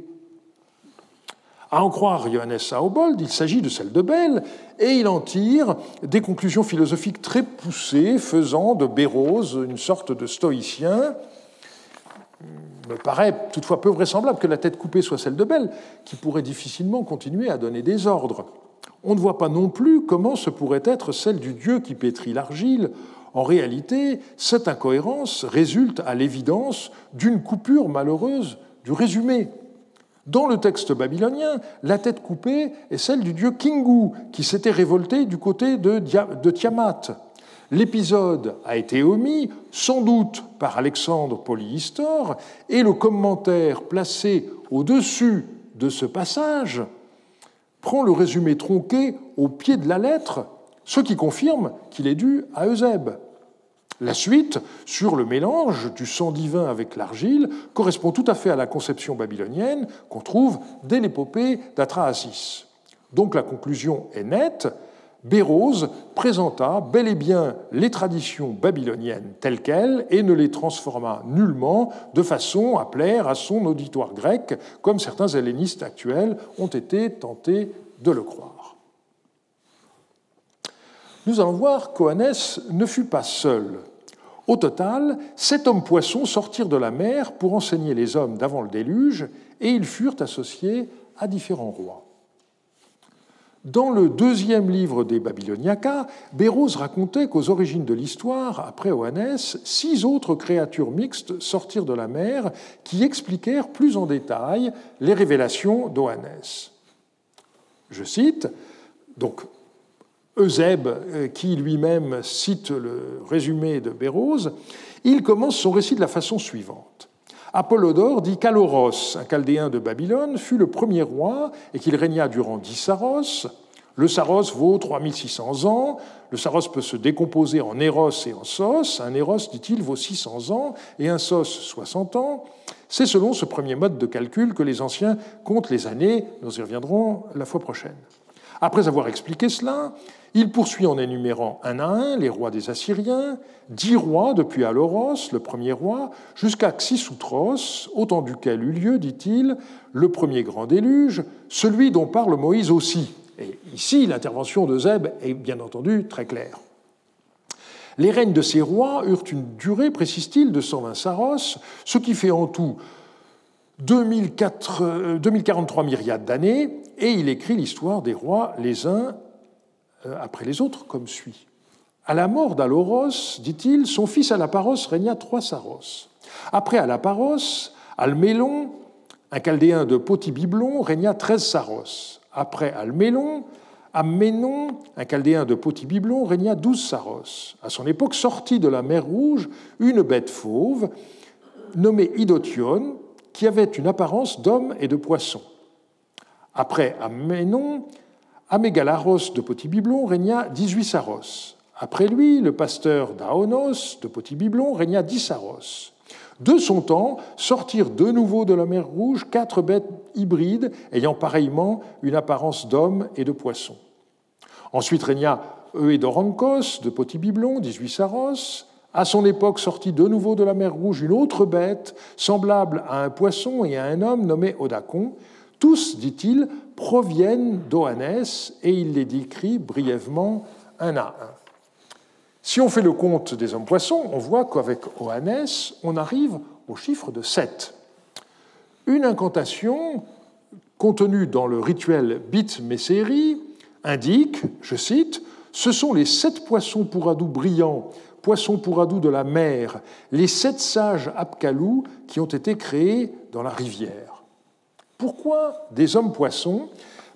À en croire Johannes Saubold, il s'agit de celle de Belle, et il en tire des conclusions philosophiques très poussées, faisant de Bérose une sorte de stoïcien. Me paraît toutefois peu vraisemblable que la tête coupée soit celle de Belle, qui pourrait difficilement continuer à donner des ordres. On ne voit pas non plus comment ce pourrait être celle du dieu qui pétrit l'argile, En réalité, cette incohérence résulte à l'évidence d'une coupure malheureuse du résumé. Dans le texte babylonien, la tête coupée est celle du dieu Kingu, qui s'était révolté du côté de, Tiamat. L'épisode a été omis, sans doute par Alexandre Polyhistor, et le commentaire placé au-dessus de ce passage prend le résumé tronqué au pied de la lettre, ce qui confirme qu'il est dû à Eusèbe. La suite, sur le mélange du sang divin avec l'argile, correspond tout à fait à la conception babylonienne qu'on trouve dès l'épopée d'Atrahasis. Donc la conclusion est nette. Bérose présenta bel et bien les traditions babyloniennes telles quelles et ne les transforma nullement de façon à plaire à son auditoire grec, comme certains hellénistes actuels ont été tentés de le croire. Nous allons voir qu'Oannès ne fut pas seul au total, sept hommes poissons sortirent de la mer pour enseigner les hommes d'avant le déluge, et ils furent associés à différents rois. Dans le deuxième livre des Babyloniacas, Bérose racontait qu'aux origines de l'histoire, après Oannès, six autres créatures mixtes sortirent de la mer qui expliquèrent plus en détail les révélations d'Oannès. Je cite, donc Eusèbe, euh, qui lui-même cite le résumé de Bérose, il commence son récit de la façon suivante. Apollodore dit qu'Aloros, un chaldéen de Babylone, fut le premier roi et qu'il régna durant dix saros. Le saros vaut 3600 ans. Le saros peut se décomposer en éros et en sos. Un éros, dit-il, vaut 600 ans et un sos 60 ans. C'est selon ce premier mode de calcul que les anciens comptent les années. Nous y reviendrons la fois prochaine. Après avoir expliqué cela, il poursuit en énumérant un à un les rois des Assyriens, dix rois depuis Aloros, le premier roi, jusqu'à Xisutros, autant duquel eut lieu, dit-il, le premier grand déluge, celui dont parle Moïse aussi. Et ici, l'intervention de Zeb est bien entendu très claire. Les règnes de ces rois eurent une durée, précise-t-il, de 120 saros, ce qui fait en tout 2043 euh, myriades d'années, et il écrit l'histoire des rois les uns après les autres, comme suit. À la mort d'Aloros, dit-il, son fils Alaparos régna trois saros. Après Alaparos, Almélon, un chaldéen de Potibiblon, régna treize saros. Après Almélon, Amménon, un chaldéen de Potibiblon, régna douze saros. À son époque, sortit de la mer Rouge une bête fauve, nommée Idotion, qui avait une apparence d'homme et de poisson. Après Amménon, Amégalaros de Potibiblon régna 18 saros. Après lui, le pasteur d'Aonos de Potibiblon régna 10 saros. De son temps, sortirent de nouveau de la mer Rouge quatre bêtes hybrides ayant pareillement une apparence d'homme et de poisson. Ensuite régna Euédorankos de Potibiblon, 18 saros. À son époque sortit de nouveau de la mer Rouge une autre bête, semblable à un poisson et à un homme nommé Odacon, tous, dit-il, proviennent d'Oannès et il les décrit brièvement un à un. Si on fait le compte des hommes-poissons, on voit qu'avec Oannès, on arrive au chiffre de 7. Une incantation contenue dans le rituel Bit Messeri indique, je cite, Ce sont les sept poissons pour brillants, poissons pour de la mer, les sept sages Apkalou qui ont été créés dans la rivière. Pourquoi des hommes-poissons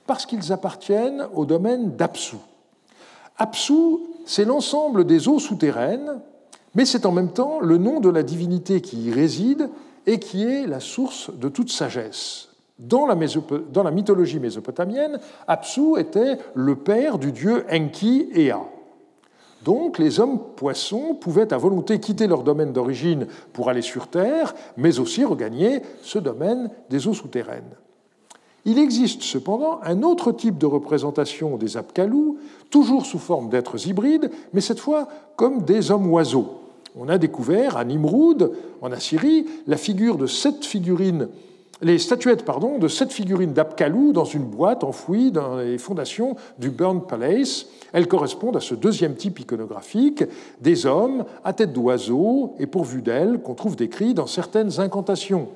Parce qu'ils appartiennent au domaine d'Apsu. Apsu, c'est l'ensemble des eaux souterraines, mais c'est en même temps le nom de la divinité qui y réside et qui est la source de toute sagesse. Dans la, mythologie mésopotamienne, Apsu était le père du dieu Enki Ea. Donc les hommes poissons pouvaient à volonté quitter leur domaine d'origine pour aller sur Terre, mais aussi regagner ce domaine des eaux souterraines. Il existe cependant un autre type de représentation des Apkalou, toujours sous forme d'êtres hybrides, mais cette fois comme des hommes-oiseaux. On a découvert à Nimroud, en Assyrie, la figure de sept figurines les statuettes pardon, de sept figurines d'Apkalou dans une boîte enfouie dans les fondations du Burn Palace. Elles correspondent à ce deuxième type iconographique, des hommes à tête d'oiseau et pourvus d'ailes qu'on trouve décrits dans certaines incantations.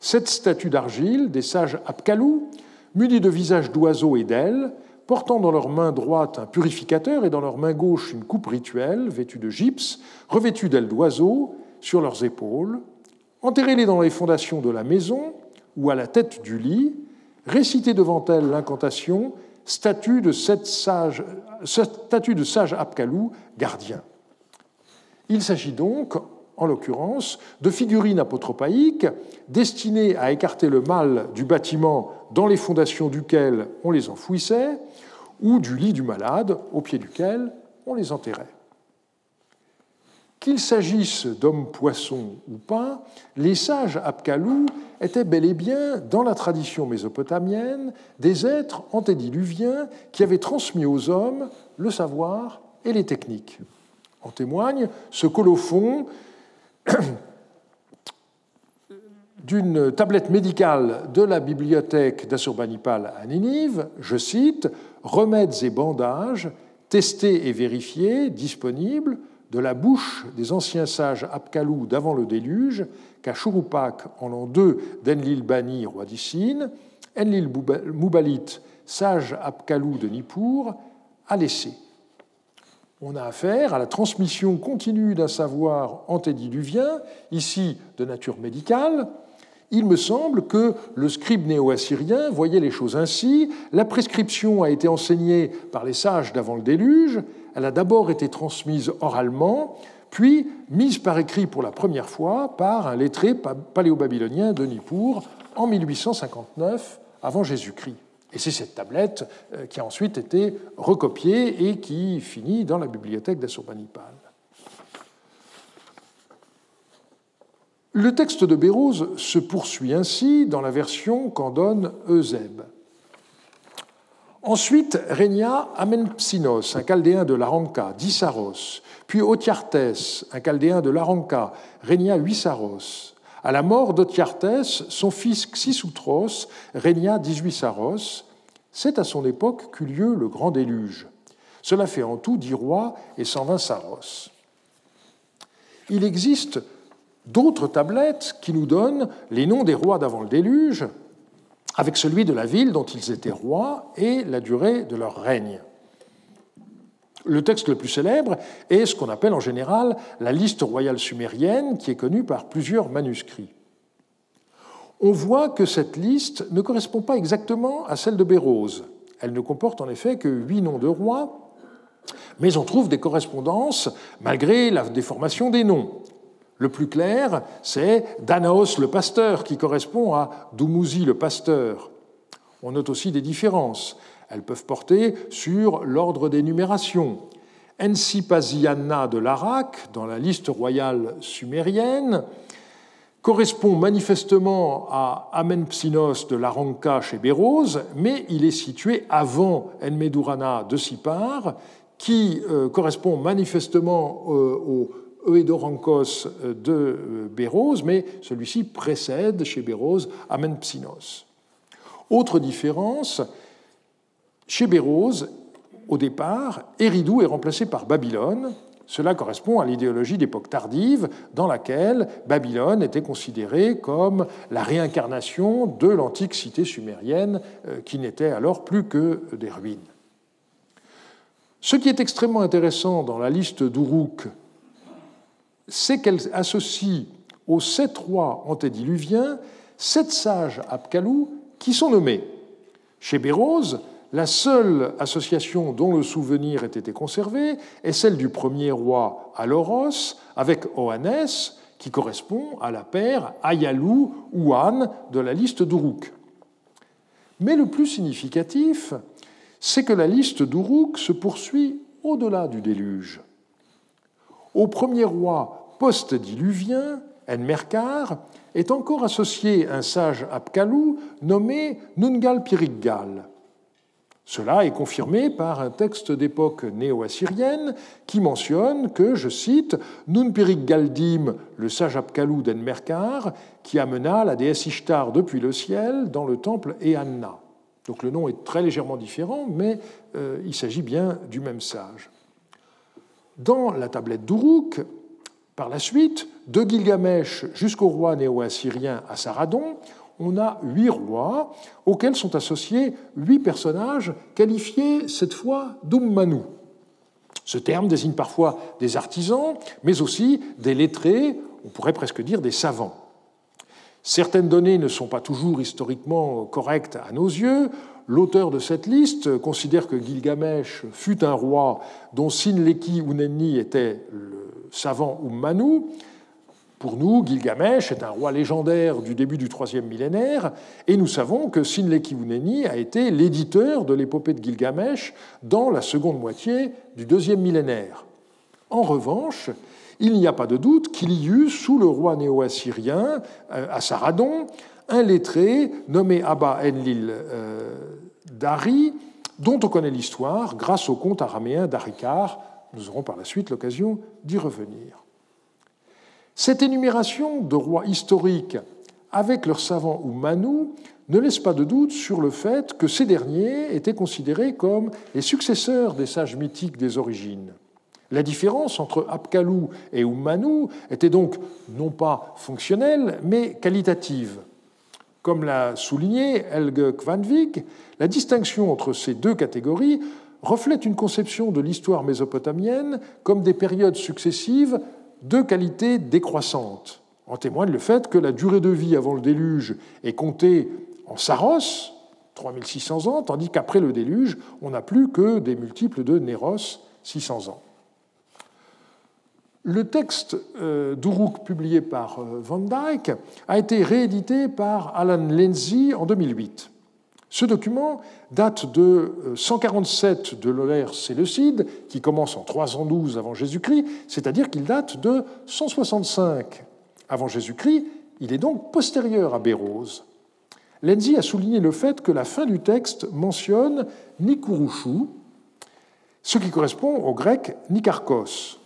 Cette statue d'argile des sages Apkalou, munie de visages d'oiseaux et d'ailes, portant dans leur main droite un purificateur et dans leur main gauche une coupe rituelle vêtue de gypse, revêtue d'ailes d'oiseaux sur leurs épaules, enterrez-les dans les fondations de la maison ou à la tête du lit, récitez devant elles l'incantation statue de, sept sages, statue de sage Apkalou, gardien. Il s'agit donc, en l'occurrence, de figurines apotropaïques destinées à écarter le mal du bâtiment dans les fondations duquel on les enfouissait, ou du lit du malade au pied duquel on les enterrait. Qu'il s'agisse d'hommes-poissons ou pas, les sages Apkalou étaient bel et bien, dans la tradition mésopotamienne, des êtres antédiluviens qui avaient transmis aux hommes le savoir et les techniques. En témoigne ce colophon d'une tablette médicale de la bibliothèque d'Assurbanipal à Ninive, je cite, Remèdes et bandages, testés et vérifiés, disponibles, de la bouche des anciens sages Apkalou d'avant le déluge, qu'à en l'an 2 d'Enlil Bani, roi d'Issine, Enlil Moubalit, sage Apkalou de Nippur, a laissé. On a affaire à la transmission continue d'un savoir antédiluvien, ici de nature médicale. Il me semble que le scribe néo-assyrien voyait les choses ainsi. La prescription a été enseignée par les sages d'avant le déluge, elle a d'abord été transmise oralement, puis mise par écrit pour la première fois par un lettré paléo-babylonien de Nippur en 1859 avant Jésus-Christ. Et c'est cette tablette euh, qui a ensuite été recopiée et qui finit dans la bibliothèque d'Assurbanipal. Le texte de Bérose se poursuit ainsi dans la version qu'en donne Eusèbe. Ensuite régna Amenpsinos, un chaldéen de l'Aranka, d'Issaros, puis Otiartes, un chaldéen de l'Aranka, régna Huissaros. À la mort d'Otiartes, son fils Xisutros régna 18 Saros. C'est à son époque qu'eut lieu le grand déluge. Cela fait en tout dix rois et 120 Saros. Il existe d'autres tablettes qui nous donnent les noms des rois d'avant le déluge, avec celui de la ville dont ils étaient rois et la durée de leur règne. Le texte le plus célèbre est ce qu'on appelle en général la liste royale sumérienne, qui est connue par plusieurs manuscrits. On voit que cette liste ne correspond pas exactement à celle de Bérose. Elle ne comporte en effet que huit noms de rois, mais on trouve des correspondances malgré la déformation des noms. Le plus clair, c'est Danaos le pasteur, qui correspond à Dumuzi le pasteur. On note aussi des différences. Elles peuvent porter sur l'ordre des numérations. Ensipasiana de l'Arak, dans la liste royale sumérienne, correspond manifestement à Amenpsinos de l'Aranka chez Bérose, mais il est situé avant Enmedurana de Sipar, qui euh, correspond manifestement euh, au Euedorankos de euh, Bérose, mais celui-ci précède chez Bérose Amenpsinos. Autre différence, chez Bérose, au départ, Éridou est remplacé par Babylone. Cela correspond à l'idéologie d'époque tardive dans laquelle Babylone était considérée comme la réincarnation de l'antique cité sumérienne euh, qui n'était alors plus que des ruines. Ce qui est extrêmement intéressant dans la liste d'Uruk c'est qu'elle associe aux sept rois antédiluviens sept sages Apkalou qui sont nommés. Chez Bérose, la seule association dont le souvenir ait été conservé est celle du premier roi Aloros avec Oannes, qui correspond à la paire Ayalou ou An de la liste d'Uruk. Mais le plus significatif, c'est que la liste d'Uruk se poursuit au-delà du déluge. Au premier roi post-diluvien, Enmerkar, est encore associé un sage Apkalou nommé Nungal Piriggal. Cela est confirmé par un texte d'époque néo-assyrienne qui mentionne que, je cite, Nun Piriggaldim, le sage Apkalou d'Enmerkar, qui amena la déesse Ishtar depuis le ciel dans le temple Eanna. Donc le nom est très légèrement différent, mais euh, il s'agit bien du même sage. Dans la tablette d'Uruk, par la suite, de Gilgamesh jusqu'au roi néo-assyrien Assaradon, on a huit rois auxquels sont associés huit personnages qualifiés cette fois d'Ummanu. Ce terme désigne parfois des artisans, mais aussi des lettrés, on pourrait presque dire des savants. Certaines données ne sont pas toujours historiquement correctes à nos yeux. L'auteur de cette liste considère que Gilgamesh fut un roi dont Sinleki Unenni était le savant Ummanu, pour nous, Gilgamesh est un roi légendaire du début du troisième millénaire, et nous savons que Sinleki Uneni a été l'éditeur de l'épopée de Gilgamesh dans la seconde moitié du deuxième millénaire. En revanche, il n'y a pas de doute qu'il y eut, sous le roi néo-assyrien, euh, à Saradon, un lettré nommé Abba Enlil euh, Dari, dont on connaît l'histoire grâce au conte araméen d'Arikar. Nous aurons par la suite l'occasion d'y revenir. Cette énumération de rois historiques avec leurs savants ou manous ne laisse pas de doute sur le fait que ces derniers étaient considérés comme les successeurs des sages mythiques des origines. La différence entre Apkalou et Ummanu était donc non pas fonctionnelle, mais qualitative. Comme l'a souligné Helge Kvanvik, la distinction entre ces deux catégories reflète une conception de l'histoire mésopotamienne comme des périodes successives deux qualités décroissantes. En témoigne le fait que la durée de vie avant le déluge est comptée en saros, 3600 ans, tandis qu'après le déluge, on n'a plus que des multiples de Néros, 600 ans. Le texte euh, d'Uruk publié par euh, Van Dyck a été réédité par Alan Lindsay en 2008. Ce document date de 147 euh, de l'Olaire Séleucide, qui commence en 312 avant Jésus-Christ, c'est-à-dire qu'il date de 165 avant Jésus-Christ. Il est donc postérieur à Bérose. Lenzi a souligné le fait que la fin du texte mentionne Nikurushu, ce qui correspond au grec Nikarkos.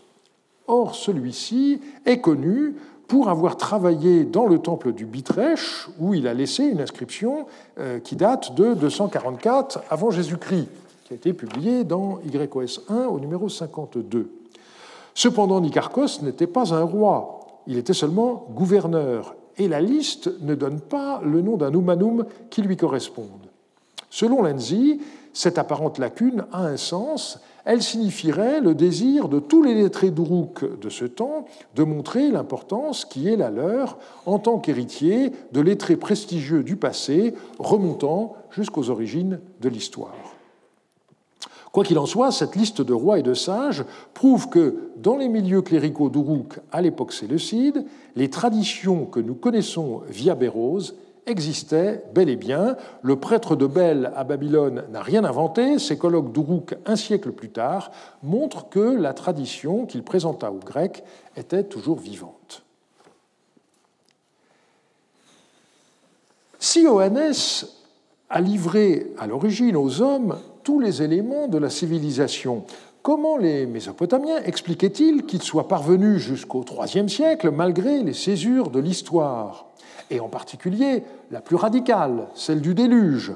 Or, celui-ci est connu pour avoir travaillé dans le temple du Bitrech, où il a laissé une inscription euh, qui date de 244 avant Jésus-Christ, qui a été publiée dans YOS 1 au numéro 52. Cependant, Nicarchos n'était pas un roi, il était seulement gouverneur, et la liste ne donne pas le nom d'un humanum qui lui corresponde. Selon Lenzi, cette apparente lacune a un sens elle signifierait le désir de tous les lettrés d'Uruk de ce temps de montrer l'importance qui est la leur en tant qu'héritier de lettrés prestigieux du passé remontant jusqu'aux origines de l'histoire. Quoi qu'il en soit, cette liste de rois et de sages prouve que dans les milieux cléricaux d'Uruk à l'époque séleucide, les traditions que nous connaissons via Bérose existait bel et bien. Le prêtre de Bel à Babylone n'a rien inventé. Ses colloques d'Uruk un siècle plus tard montrent que la tradition qu'il présenta aux Grecs était toujours vivante. Si Oannes a livré à l'origine aux hommes tous les éléments de la civilisation, comment les Mésopotamiens expliquaient-ils qu'ils soient parvenus jusqu'au IIIe siècle malgré les césures de l'histoire? Et en particulier la plus radicale, celle du déluge,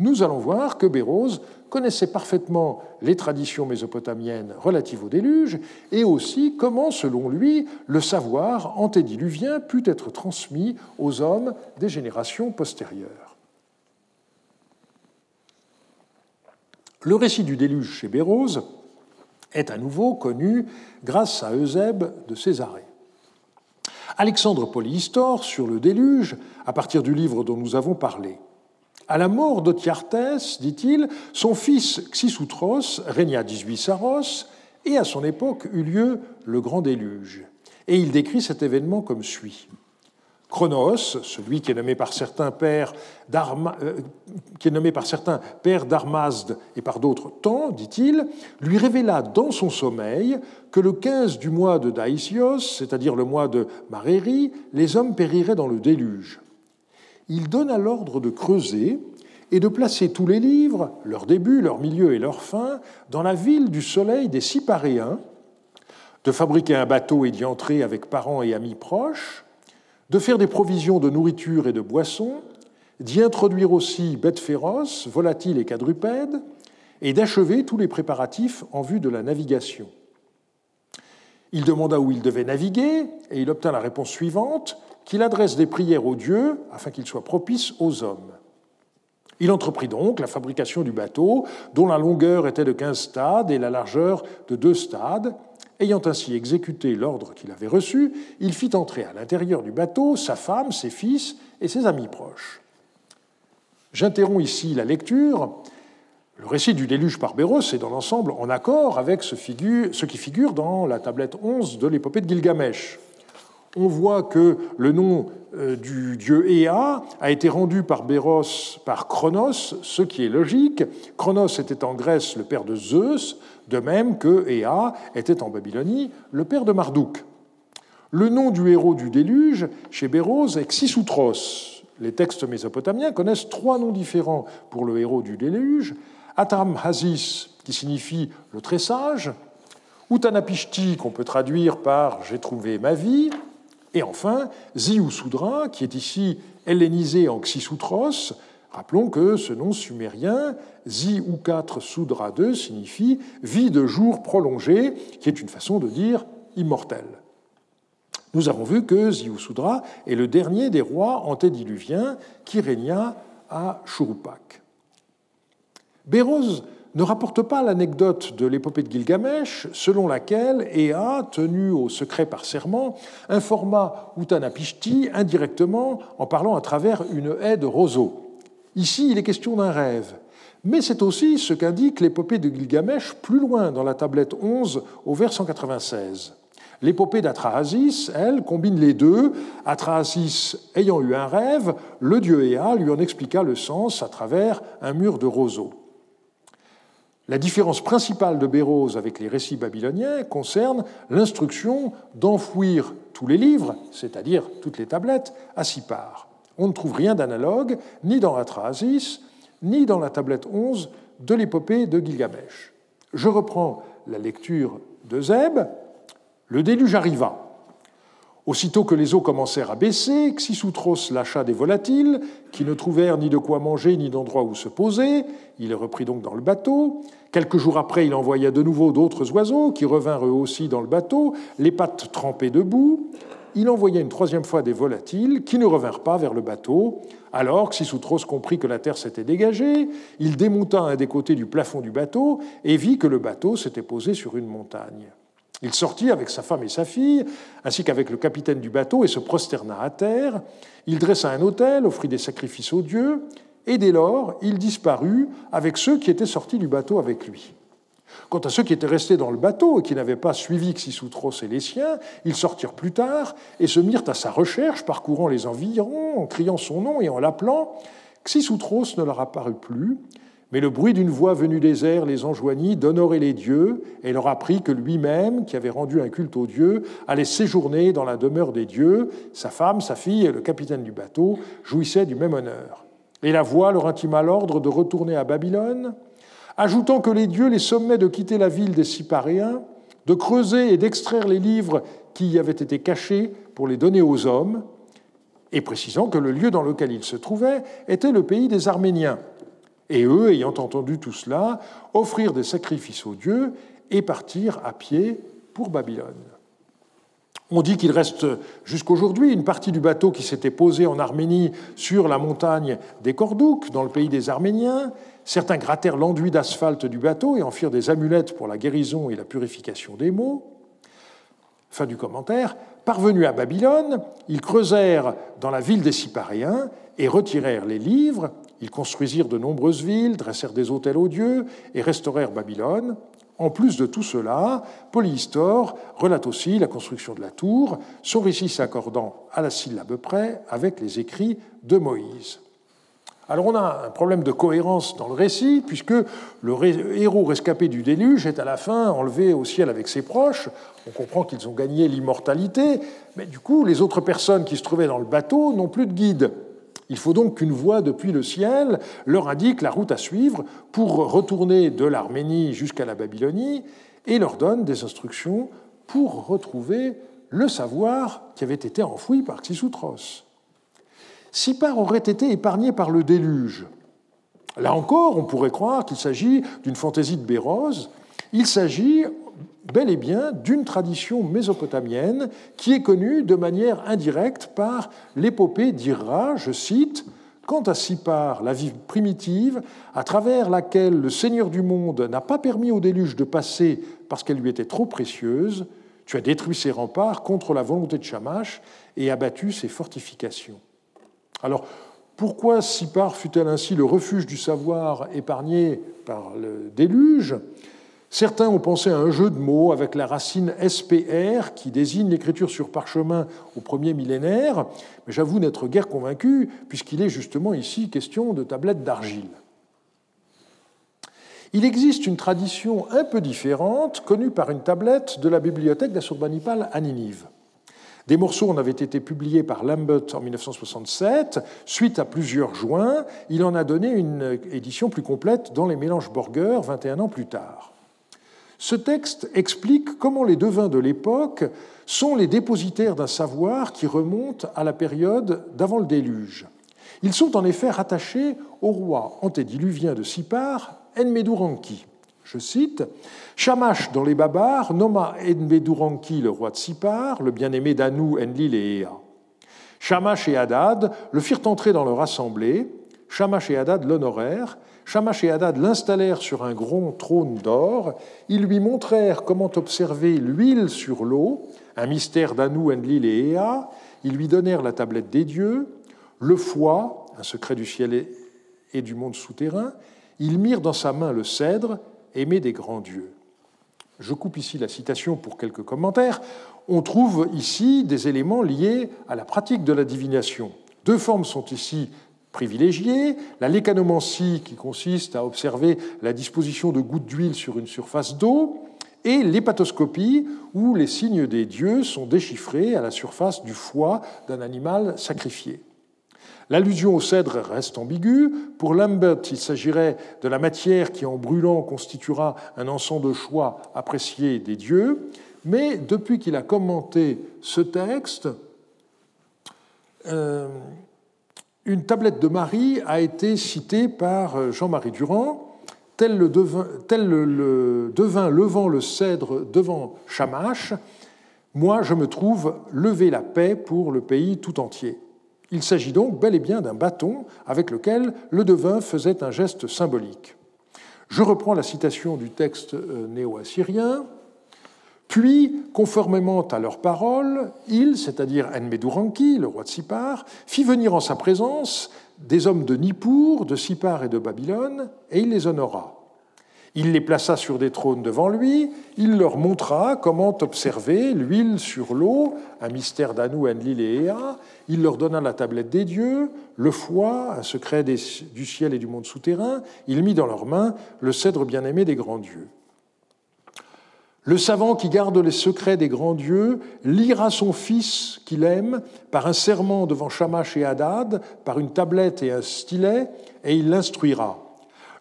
nous allons voir que Bérose connaissait parfaitement les traditions mésopotamiennes relatives au déluge et aussi comment, selon lui, le savoir antédiluvien put être transmis aux hommes des générations postérieures. Le récit du déluge chez Bérose est à nouveau connu grâce à Eusèbe de Césarée. Alexandre Polyhistor sur le déluge, à partir du livre dont nous avons parlé. À la mort d'Otiartès, dit-il, son fils Xisutros régna 18 Saros, et à son époque eut lieu le grand déluge. Et il décrit cet événement comme suit. Chronos, celui qui est nommé par certains père euh, d'Armazde et par d'autres temps, dit-il, lui révéla dans son sommeil que le 15 du mois de Daisios, c'est-à-dire le mois de Maréri, les hommes périraient dans le déluge. Il donna l'ordre de creuser et de placer tous les livres, leur début, leur milieu et leur fin, dans la ville du soleil des Cyparéens, de fabriquer un bateau et d'y entrer avec parents et amis proches, de faire des provisions de nourriture et de boissons, d'y introduire aussi bêtes féroces, volatiles et quadrupèdes, et d'achever tous les préparatifs en vue de la navigation. Il demanda où il devait naviguer, et il obtint la réponse suivante qu'il adresse des prières aux dieux afin qu'ils soient propices aux hommes. Il entreprit donc la fabrication du bateau, dont la longueur était de 15 stades et la largeur de deux stades. Ayant ainsi exécuté l'ordre qu'il avait reçu, il fit entrer à l'intérieur du bateau sa femme, ses fils et ses amis proches. J'interromps ici la lecture. Le récit du déluge par Béros est dans l'ensemble en accord avec ce, qui figure dans la tablette 11 de l'épopée de Gilgamesh. On voit que le nom euh, du dieu Ea a été rendu par Béros par Chronos, ce qui est logique. Chronos était en Grèce le père de Zeus, de même que Ea était en Babylonie le père de Marduk. Le nom du héros du déluge chez Béros est Xisutros. Les textes mésopotamiens connaissent trois noms différents pour le héros du déluge. Atam Hazis, qui signifie le très sage, Utanapishti, qu'on peut traduire par J'ai trouvé ma vie, et enfin, Ziusudra, qui est ici hellénisé en Xisutros. Rappelons que ce nom sumérien, Zi ou 4 Sudra 2, signifie vie de jour prolongée, qui est une façon de dire immortel. Nous avons vu que Ziusudra est le dernier des rois antédiluviens qui régna à Shurupak. Béroz ne rapporte pas l'anecdote de l'épopée de Gilgamesh, selon laquelle Ea, tenu au secret par serment, informa Utanapishti indirectement en parlant à travers une haie de roseaux. Ici, il est question d'un rêve. Mais c'est aussi ce qu'indique l'épopée de Gilgamesh plus loin dans la tablette 11 au vers 196. L'épopée d'Atrahasis, elle, combine les deux. Atrahasis ayant eu un rêve, le dieu Ea lui en expliqua le sens à travers un mur de roseaux. La différence principale de Béroz avec les récits babyloniens concerne l'instruction d'enfouir tous les livres, c'est-à-dire toutes les tablettes, à six parts. On ne trouve rien d'analogue ni dans Atrahasis, ni dans la tablette 11 de l'épopée de Gilgamesh. Je reprends la lecture de Zeb. Le déluge arriva. Aussitôt que les eaux commencèrent à baisser, Xisutros lâcha des volatiles, qui ne trouvèrent ni de quoi manger ni d'endroit où se poser. Il les reprit donc dans le bateau. Quelques jours après, il envoya de nouveau d'autres oiseaux, qui revinrent eux aussi dans le bateau, les pattes trempées debout. Il envoya une troisième fois des volatiles, qui ne revinrent pas vers le bateau. Alors Xisutros comprit que la terre s'était dégagée. Il démonta un des côtés du plafond du bateau et vit que le bateau s'était posé sur une montagne. Il sortit avec sa femme et sa fille, ainsi qu'avec le capitaine du bateau, et se prosterna à terre. Il dressa un autel, offrit des sacrifices aux dieux, et dès lors, il disparut avec ceux qui étaient sortis du bateau avec lui. Quant à ceux qui étaient restés dans le bateau et qui n'avaient pas suivi Xisutros et les siens, ils sortirent plus tard et se mirent à sa recherche, parcourant les environs, en criant son nom et en l'appelant. Xisutros ne leur apparut plus, mais le bruit d'une voix venue des airs les enjoignit d'honorer les dieux et leur apprit que lui-même, qui avait rendu un culte aux dieux, allait séjourner dans la demeure des dieux. Sa femme, sa fille et le capitaine du bateau jouissaient du même honneur. Et la voix leur intima l'ordre de retourner à Babylone, ajoutant que les dieux les sommaient de quitter la ville des Cyparéens, de creuser et d'extraire les livres qui y avaient été cachés pour les donner aux hommes, et précisant que le lieu dans lequel ils se trouvaient était le pays des Arméniens et eux, ayant entendu tout cela, offrirent des sacrifices aux dieux et partirent à pied pour Babylone. On dit qu'il reste jusqu'aujourd'hui une partie du bateau qui s'était posé en Arménie sur la montagne des Cordouks, dans le pays des Arméniens. Certains grattèrent l'enduit d'asphalte du bateau et en firent des amulettes pour la guérison et la purification des maux. Fin du commentaire. Parvenus à Babylone, ils creusèrent dans la ville des Cyparéens et retirèrent les livres ils construisirent de nombreuses villes, dressèrent des hôtels aux dieux et restaurèrent Babylone. En plus de tout cela, Polyhistor relate aussi la construction de la tour, son récit s'accordant à la syllabe près avec les écrits de Moïse. Alors on a un problème de cohérence dans le récit, puisque le héros rescapé du déluge est à la fin enlevé au ciel avec ses proches. On comprend qu'ils ont gagné l'immortalité, mais du coup les autres personnes qui se trouvaient dans le bateau n'ont plus de guide. Il faut donc qu'une voix depuis le ciel leur indique la route à suivre pour retourner de l'Arménie jusqu'à la Babylonie et leur donne des instructions pour retrouver le savoir qui avait été enfoui par Xisutros. Sipar aurait été épargné par le déluge. Là encore, on pourrait croire qu'il s'agit d'une fantaisie de Béroz. Il s'agit bel et bien d'une tradition mésopotamienne qui est connue de manière indirecte par l'épopée d'Irra, je cite, Quant à Sipar, la vie primitive, à travers laquelle le Seigneur du monde n'a pas permis au déluge de passer parce qu'elle lui était trop précieuse, tu as détruit ses remparts contre la volonté de Shamash et abattu ses fortifications. Alors, pourquoi Sipar fut-elle ainsi le refuge du savoir épargné par le déluge? Certains ont pensé à un jeu de mots avec la racine SPR qui désigne l'écriture sur parchemin au premier millénaire, mais j'avoue n'être guère convaincu puisqu'il est justement ici question de tablettes d'argile. Il existe une tradition un peu différente connue par une tablette de la bibliothèque d'Assurbanipal à Ninive. Des morceaux en avaient été publiés par Lambert en 1967. Suite à plusieurs joints, il en a donné une édition plus complète dans les mélanges Borger 21 ans plus tard. Ce texte explique comment les devins de l'époque sont les dépositaires d'un savoir qui remonte à la période d'avant le déluge. Ils sont en effet rattachés au roi antédiluvien de Sipar, Enmeduranki. Je cite Shamash dans les Babars nomma Enmeduranki le roi de Sipar, le bien-aimé d'Anou, Enlil et Ea. Shamash et Hadad le firent entrer dans leur assemblée. Shamash et Hadad l'honorèrent Shamash et Hadad l'installèrent sur un grand trône d'or. Ils lui montrèrent comment observer l'huile sur l'eau, un mystère d'Anou, Enlil et Ea. Ils lui donnèrent la tablette des dieux, le foie, un secret du ciel et du monde souterrain. Ils mirent dans sa main le cèdre, aimé des grands dieux. Je coupe ici la citation pour quelques commentaires. On trouve ici des éléments liés à la pratique de la divination. Deux formes sont ici privilégiée, la lécanomancie qui consiste à observer la disposition de gouttes d'huile sur une surface d'eau, et l'hépatoscopie où les signes des dieux sont déchiffrés à la surface du foie d'un animal sacrifié. L'allusion au cèdre reste ambiguë. Pour Lambert, il s'agirait de la matière qui, en brûlant, constituera un encens de choix apprécié des dieux. Mais depuis qu'il a commenté ce texte, euh, une tablette de Marie a été citée par Jean-Marie Durand, tel le, tel le, devin levant le cèdre devant Shamash, moi je me trouve lever la paix pour le pays tout entier. Il s'agit donc bel et bien d'un bâton avec lequel le devin faisait un geste symbolique. Je reprends la citation du texte euh, néo-assyrien. Puis, conformément à leurs paroles, il, c'est-à-dire Enmeduranki, le roi de Sipar, fit venir en sa présence des hommes de Nippur, de Sipar et de Babylone, et il les honora. Il les plaça sur des trônes devant lui, il leur montra comment observer l'huile sur l'eau, un mystère d'Anou, Enlil et Ea, il leur donna la tablette des dieux, le foie, un secret du ciel et du monde souterrain, il mit dans leurs mains le cèdre bien-aimé des grands dieux. Le savant qui garde les secrets des grands dieux lira son fils qu'il aime par un serment devant Shamash et Hadad, par une tablette et un stylet, et il l'instruira.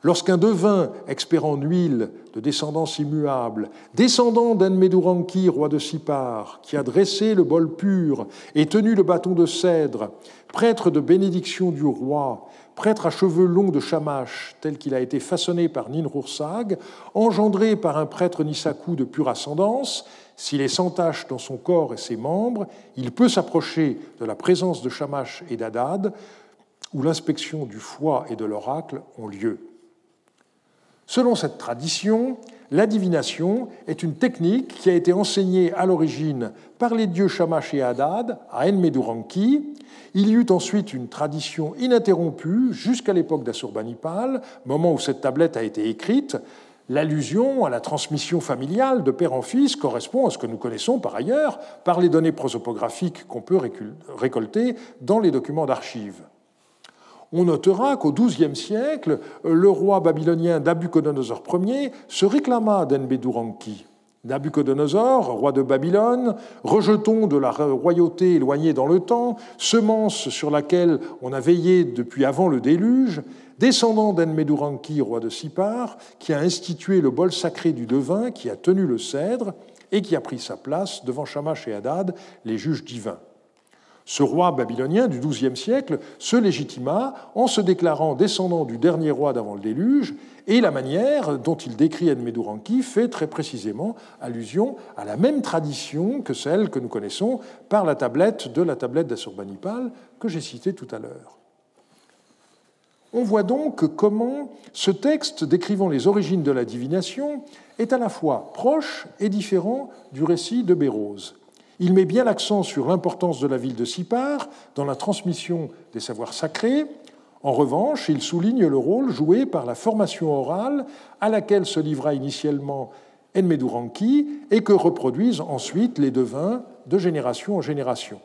Lorsqu'un devin, expert en huile, de descendance immuable, descendant d'Enmeduranki, roi de Sipar, qui a dressé le bol pur et tenu le bâton de cèdre, prêtre de bénédiction du roi, prêtre à cheveux longs de Shamash, tel qu'il a été façonné par Ninrursag, engendré par un prêtre Nisaku de pure ascendance, s'il est sans tache dans son corps et ses membres, il peut s'approcher de la présence de Shamash et d'Adad, où l'inspection du foie et de l'oracle ont lieu. Selon cette tradition, la divination est une technique qui a été enseignée à l'origine par les dieux Shamash et Hadad à Enmeduranki. Il y eut ensuite une tradition ininterrompue jusqu'à l'époque d'Assurbanipal, moment où cette tablette a été écrite. L'allusion à la transmission familiale de père en fils correspond à ce que nous connaissons par ailleurs par les données prosopographiques qu'on peut récolter dans les documents d'archives. On notera qu'au XIIe siècle, le roi babylonien Nabucodonosor Ier se réclama d'Enbeduranki. Nabucodonosor, roi de Babylone, rejeton de la royauté éloignée dans le temps, semence sur laquelle on a veillé depuis avant le déluge, descendant d'Enmeduranki, roi de Sipar, qui a institué le bol sacré du devin, qui a tenu le cèdre et qui a pris sa place devant Shamash et Hadad, les juges divins. Ce roi babylonien du XIIe siècle se légitima en se déclarant descendant du dernier roi d'avant le déluge, et la manière dont il décrit Enmeduranki fait très précisément allusion à la même tradition que celle que nous connaissons par la tablette de la tablette d'Assurbanipal que j'ai citée tout à l'heure. On voit donc comment ce texte décrivant les origines de la divination est à la fois proche et différent du récit de Bérose. Il met bien l'accent sur l'importance de la ville de Sipar dans la transmission des savoirs sacrés. En revanche, il souligne le rôle joué par la formation orale à laquelle se livra initialement Enmeduranki et que reproduisent ensuite les devins de génération en génération.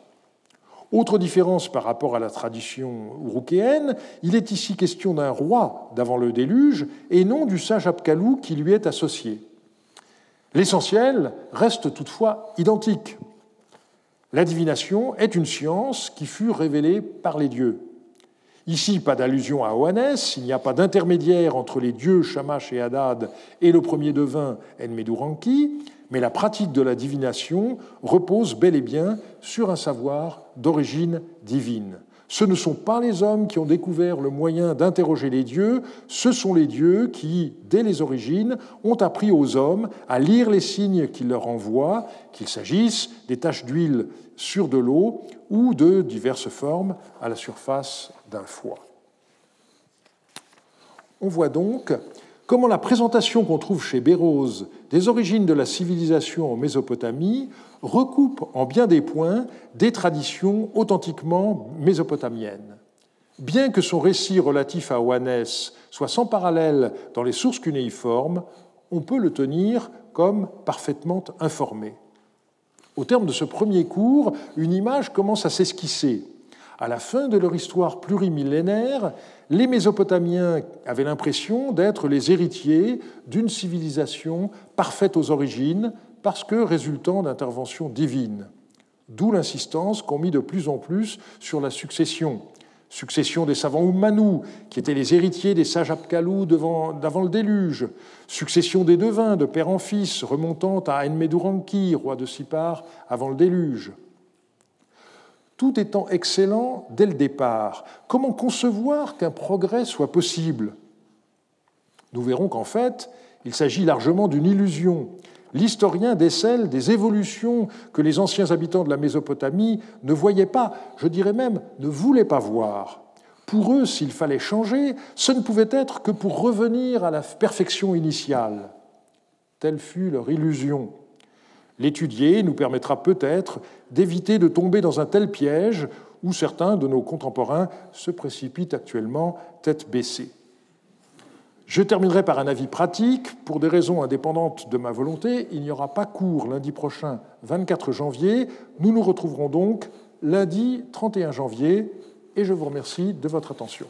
Autre différence par rapport à la tradition urukéenne, il est ici question d'un roi d'avant le déluge et non du sage Apkalou qui lui est associé. L'essentiel reste toutefois identique. La divination est une science qui fut révélée par les dieux. Ici, pas d'allusion à Oanès, il n'y a pas d'intermédiaire entre les dieux Shamash et Hadad et le premier devin Enmeduranki, mais la pratique de la divination repose bel et bien sur un savoir d'origine divine. Ce ne sont pas les hommes qui ont découvert le moyen d'interroger les dieux, ce sont les dieux qui, dès les origines, ont appris aux hommes à lire les signes qu'ils leur envoient, qu'il s'agisse des taches d'huile sur de l'eau ou de diverses formes à la surface d'un foie. On voit donc comment la présentation qu'on trouve chez Bérose des origines de la civilisation en Mésopotamie recoupe en bien des points des traditions authentiquement mésopotamiennes. Bien que son récit relatif à Oanès soit sans parallèle dans les sources cunéiformes, on peut le tenir comme parfaitement informé. Au terme de ce premier cours, une image commence à s'esquisser. À la fin de leur histoire plurimillénaire, les Mésopotamiens avaient l'impression d'être les héritiers d'une civilisation parfaite aux origines, parce que résultant d'interventions divines. D'où l'insistance qu'ont mis de plus en plus sur la succession. Succession des savants Umanu, qui étaient les héritiers des sages Apkalou d'avant le déluge. Succession des devins, de père en fils, remontant à Enmeduranki, roi de Sipar, avant le déluge. Tout étant excellent dès le départ, comment concevoir qu'un progrès soit possible? Nous verrons qu'en fait, il s'agit largement d'une illusion l'historien décèle des évolutions que les anciens habitants de la Mésopotamie ne voyaient pas, je dirais même ne voulaient pas voir. Pour eux, s'il fallait changer, ce ne pouvait être que pour revenir à la perfection initiale. Telle fut leur illusion. L'étudier nous permettra peut-être d'éviter de tomber dans un tel piège où certains de nos contemporains se précipitent actuellement tête baissée. Je terminerai par un avis pratique. Pour des raisons indépendantes de ma volonté, il n'y aura pas cours lundi prochain, 24 janvier. Nous nous retrouverons donc lundi 31 janvier et je vous remercie de votre attention.